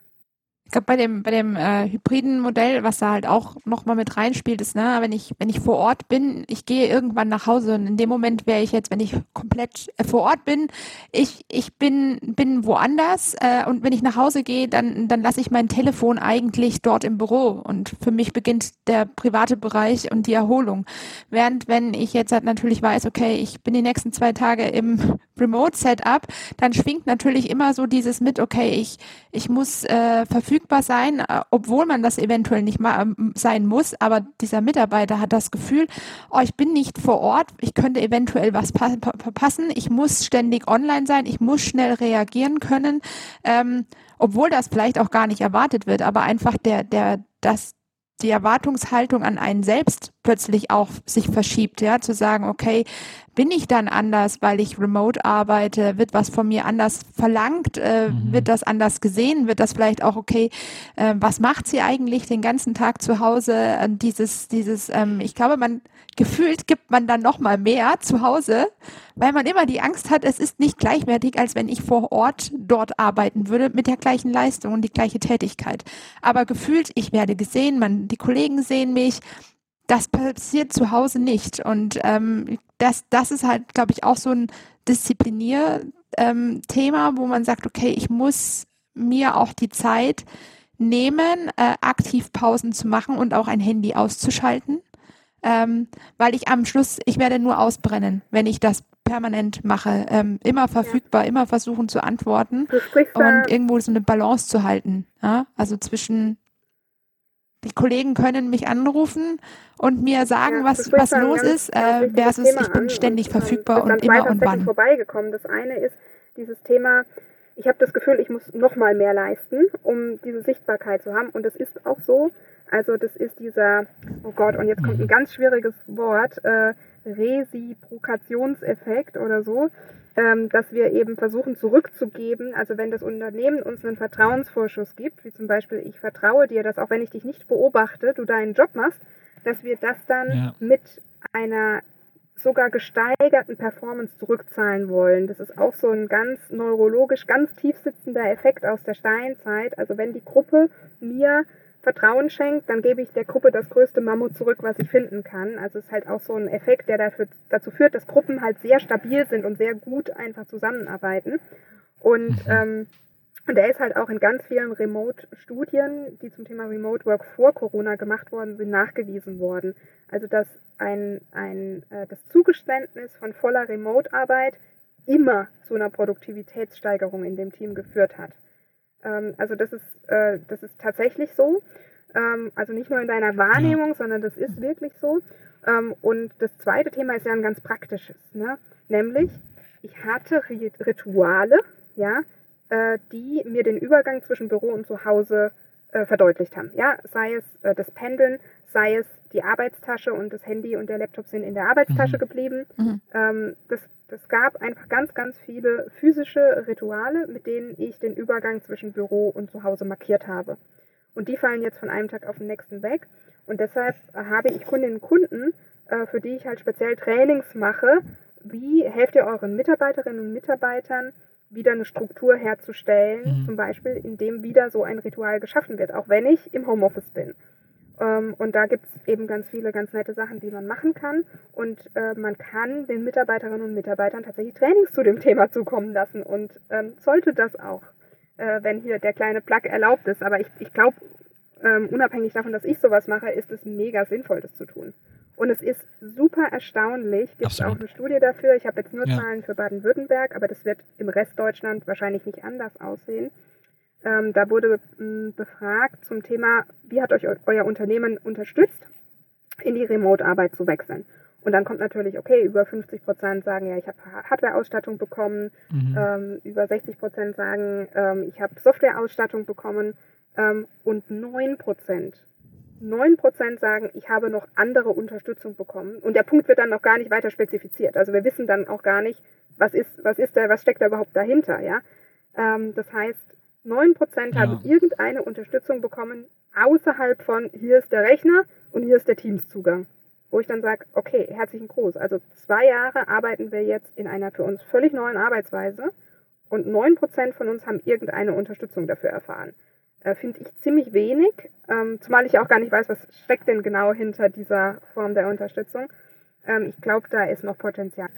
Ich glaube, bei dem, bei dem äh, hybriden Modell, was da halt auch nochmal mit reinspielt, ist, ne, wenn ich, wenn ich vor Ort bin, ich gehe irgendwann nach Hause und in dem Moment wäre ich jetzt, wenn ich komplett äh, vor Ort bin, ich, ich bin, bin woanders äh, und wenn ich nach Hause gehe, dann, dann lasse ich mein Telefon eigentlich dort im Büro und für mich beginnt der private Bereich und die Erholung. Während wenn ich jetzt halt natürlich weiß, okay, ich bin die nächsten zwei Tage im Remote-Setup, dann schwingt natürlich immer so dieses mit, okay, ich, ich muss äh, verfügbar sein, äh, obwohl man das eventuell nicht mal ähm, sein muss, aber dieser Mitarbeiter hat das Gefühl, oh, ich bin nicht vor Ort, ich könnte eventuell was verpassen, ich muss ständig online sein, ich muss schnell reagieren können, ähm, obwohl das vielleicht auch gar nicht erwartet wird, aber einfach der, der, das, die Erwartungshaltung an einen selbst plötzlich auch sich verschiebt, ja, zu sagen, okay, bin ich dann anders, weil ich remote arbeite, wird was von mir anders verlangt, äh, mhm. wird das anders gesehen, wird das vielleicht auch, okay, äh, was macht sie eigentlich den ganzen Tag zu Hause, äh, dieses, dieses, ähm, ich glaube, man, gefühlt gibt man dann noch mal mehr zu Hause, weil man immer die Angst hat, es ist nicht gleichwertig, als wenn ich vor Ort dort arbeiten würde mit der gleichen Leistung und die gleiche Tätigkeit. Aber gefühlt, ich werde gesehen, man, die Kollegen sehen mich, das passiert zu Hause nicht. Und ähm, das, das ist halt, glaube ich, auch so ein Disziplinierthema, ähm, wo man sagt, okay, ich muss mir auch die Zeit nehmen, äh, aktiv Pausen zu machen und auch ein Handy auszuschalten. Ähm, weil ich am Schluss, ich werde nur ausbrennen, wenn ich das permanent mache. Ähm, immer verfügbar, ja. immer versuchen zu antworten und irgendwo so eine Balance zu halten. Ja? Also zwischen die Kollegen können mich anrufen und mir sagen, ja, was, was los ist, äh, versus ich bin ständig und, verfügbar und, und immer und wann. vorbeigekommen. Das eine ist dieses Thema, ich habe das Gefühl, ich muss noch mal mehr leisten, um diese Sichtbarkeit zu haben. Und das ist auch so. Also das ist dieser, oh Gott, und jetzt kommt ein mhm. ganz schwieriges Wort, äh, Resiprokationseffekt oder so ähm, dass wir eben versuchen zurückzugeben. Also wenn das Unternehmen uns einen Vertrauensvorschuss gibt, wie zum Beispiel ich vertraue dir, dass auch wenn ich dich nicht beobachte, du deinen Job machst, dass wir das dann ja. mit einer sogar gesteigerten Performance zurückzahlen wollen. Das ist auch so ein ganz neurologisch, ganz tief sitzender Effekt aus der Steinzeit. Also wenn die Gruppe mir Vertrauen schenkt, dann gebe ich der Gruppe das größte Mammut zurück, was ich finden kann. Also es ist halt auch so ein Effekt, der dafür, dazu führt, dass Gruppen halt sehr stabil sind und sehr gut einfach zusammenarbeiten. Und, mhm. ähm, und der ist halt auch in ganz vielen Remote-Studien, die zum Thema Remote Work vor Corona gemacht worden sind, nachgewiesen worden. Also dass ein, ein, äh, das Zugeständnis von voller Remote-Arbeit immer zu einer Produktivitätssteigerung in dem Team geführt hat. Ähm, also das ist, äh, das ist tatsächlich so. Ähm, also nicht nur in deiner Wahrnehmung, ja. sondern das ist wirklich so. Ähm, und das zweite Thema ist ja ein ganz praktisches, ne? nämlich ich hatte Rituale, ja, äh, die mir den Übergang zwischen Büro und Zuhause äh, verdeutlicht haben. Ja, sei es das Pendeln, sei es die Arbeitstasche und das Handy und der Laptop sind in der Arbeitstasche mhm. geblieben. Mhm. Das, das gab einfach ganz, ganz viele physische Rituale, mit denen ich den Übergang zwischen Büro und Zuhause markiert habe. Und die fallen jetzt von einem Tag auf den nächsten weg. Und deshalb habe ich Kundinnen und Kunden, äh, für die ich halt speziell Trainings mache, wie helft ihr euren Mitarbeiterinnen und Mitarbeitern, wieder eine Struktur herzustellen, mhm. zum Beispiel, indem wieder so ein Ritual geschaffen wird, auch wenn ich im Homeoffice bin. Ähm, und da gibt es eben ganz viele ganz nette Sachen, die man machen kann. Und äh, man kann den Mitarbeiterinnen und Mitarbeitern tatsächlich Trainings zu dem Thema zukommen lassen und ähm, sollte das auch, äh, wenn hier der kleine Plug erlaubt ist. Aber ich, ich glaube, ähm, unabhängig davon, dass ich sowas mache, ist es mega sinnvoll, das zu tun. Und es ist super erstaunlich, gibt es auch eine Studie dafür. Ich habe jetzt nur ja. Zahlen für Baden-Württemberg, aber das wird im Rest Deutschland wahrscheinlich nicht anders aussehen. Ähm, da wurde m, befragt zum Thema, wie hat euch euer Unternehmen unterstützt, in die Remote-Arbeit zu wechseln. Und dann kommt natürlich, okay, über 50 Prozent sagen, ja, ich habe Hardware-Ausstattung bekommen, mhm. ähm, über 60 Prozent sagen, ähm, ich habe Software-Ausstattung bekommen ähm, und 9 Prozent 9% sagen, ich habe noch andere Unterstützung bekommen. Und der Punkt wird dann noch gar nicht weiter spezifiziert. Also wir wissen dann auch gar nicht, was ist, was ist da, was steckt da überhaupt dahinter, ja. Ähm, das heißt, 9% ja. haben irgendeine Unterstützung bekommen, außerhalb von hier ist der Rechner und hier ist der Teams-Zugang. Wo ich dann sage, okay, herzlichen Gruß. Also zwei Jahre arbeiten wir jetzt in einer für uns völlig neuen Arbeitsweise und 9% von uns haben irgendeine Unterstützung dafür erfahren äh, finde ich ziemlich wenig, ähm, zumal ich auch gar nicht weiß, was steckt denn genau hinter dieser Form der Unterstützung. Ähm, ich glaube, da ist noch Potenzial.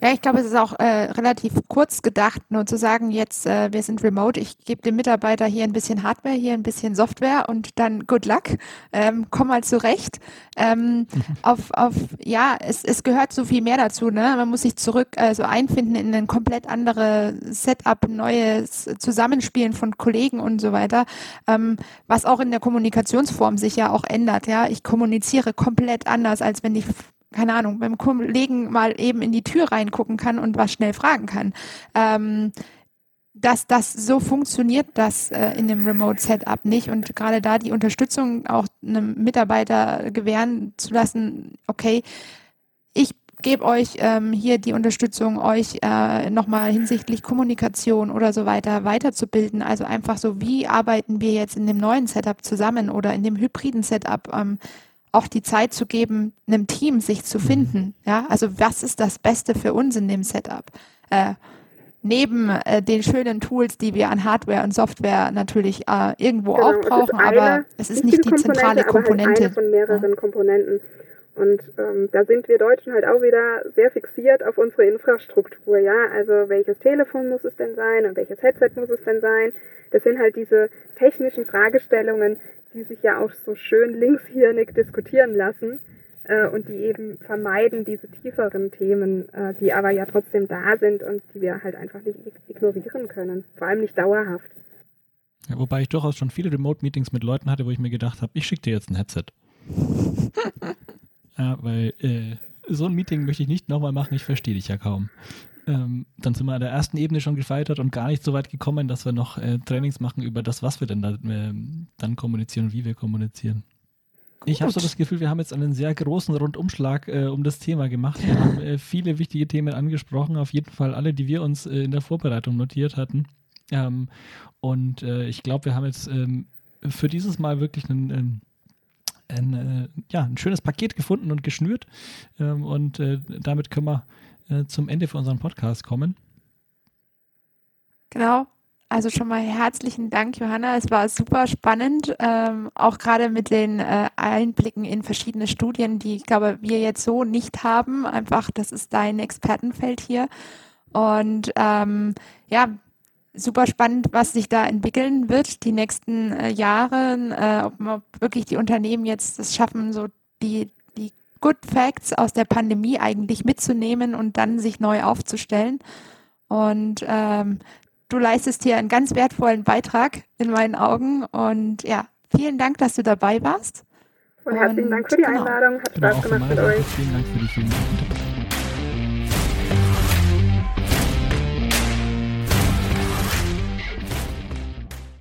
Ja, ich glaube, es ist auch äh, relativ kurz gedacht, nur zu sagen, jetzt, äh, wir sind remote, ich gebe dem Mitarbeiter hier ein bisschen Hardware, hier ein bisschen Software und dann good luck, ähm, komm mal zurecht. Ähm, mhm. auf, auf, ja, es, es gehört so viel mehr dazu, ne? Man muss sich zurück äh, so einfinden in ein komplett andere Setup, neues Zusammenspielen von Kollegen und so weiter, ähm, was auch in der Kommunikationsform sich ja auch ändert, ja. Ich kommuniziere komplett anders, als wenn ich keine Ahnung, beim Kollegen mal eben in die Tür reingucken kann und was schnell fragen kann. Ähm, dass das so funktioniert das äh, in dem Remote Setup nicht und gerade da die Unterstützung auch einem Mitarbeiter gewähren zu lassen, okay, ich gebe euch ähm, hier die Unterstützung, euch äh, nochmal hinsichtlich Kommunikation oder so weiter weiterzubilden. Also einfach so, wie arbeiten wir jetzt in dem neuen Setup zusammen oder in dem hybriden Setup? Ähm, auch die Zeit zu geben, einem Team sich zu finden. Ja, also was ist das Beste für uns in dem Setup? Äh, neben äh, den schönen Tools, die wir an Hardware und Software natürlich äh, irgendwo genau, auch brauchen, es aber es ist nicht die zentrale Komponente. Halt eine von mehreren ja. Komponenten. Und ähm, da sind wir Deutschen halt auch wieder sehr fixiert auf unsere Infrastruktur, ja. Also welches Telefon muss es denn sein und welches Headset muss es denn sein? Das sind halt diese technischen Fragestellungen, die sich ja auch so schön linkshirnig diskutieren lassen äh, und die eben vermeiden diese tieferen Themen, äh, die aber ja trotzdem da sind und die wir halt einfach nicht ignorieren können, vor allem nicht dauerhaft. Ja, wobei ich durchaus schon viele Remote-Meetings mit Leuten hatte, wo ich mir gedacht habe, ich schicke dir jetzt ein Headset. ja, weil äh, so ein Meeting möchte ich nicht nochmal machen, ich verstehe dich ja kaum. Ähm, dann sind wir an der ersten Ebene schon gescheitert und gar nicht so weit gekommen, dass wir noch äh, Trainings machen über das, was wir denn da, äh, dann kommunizieren und wie wir kommunizieren. Gut. Ich habe so das Gefühl, wir haben jetzt einen sehr großen Rundumschlag äh, um das Thema gemacht. Wir haben äh, viele wichtige Themen angesprochen, auf jeden Fall alle, die wir uns äh, in der Vorbereitung notiert hatten. Ähm, und äh, ich glaube, wir haben jetzt ähm, für dieses Mal wirklich einen ähm, ein, ja, ein schönes Paket gefunden und geschnürt. Ähm, und damit können wir äh, zum Ende für unseren Podcast kommen. Genau. Also schon mal herzlichen Dank, Johanna. Es war super spannend, ähm, auch gerade mit den äh, Einblicken in verschiedene Studien, die ich glaube, wir jetzt so nicht haben. Einfach, das ist dein Expertenfeld hier. Und ähm, ja, super spannend, was sich da entwickeln wird die nächsten äh, Jahre, äh, ob, ob wirklich die Unternehmen jetzt es schaffen, so die Good Facts aus der Pandemie eigentlich mitzunehmen und dann sich neu aufzustellen. Und ähm, du leistest hier einen ganz wertvollen Beitrag in meinen Augen. Und ja, vielen Dank, dass du dabei warst. Und herzlichen Dank für die genau. Einladung. Hat genau, Spaß gemacht mit euch. Vielen Dank für die vielen Dank.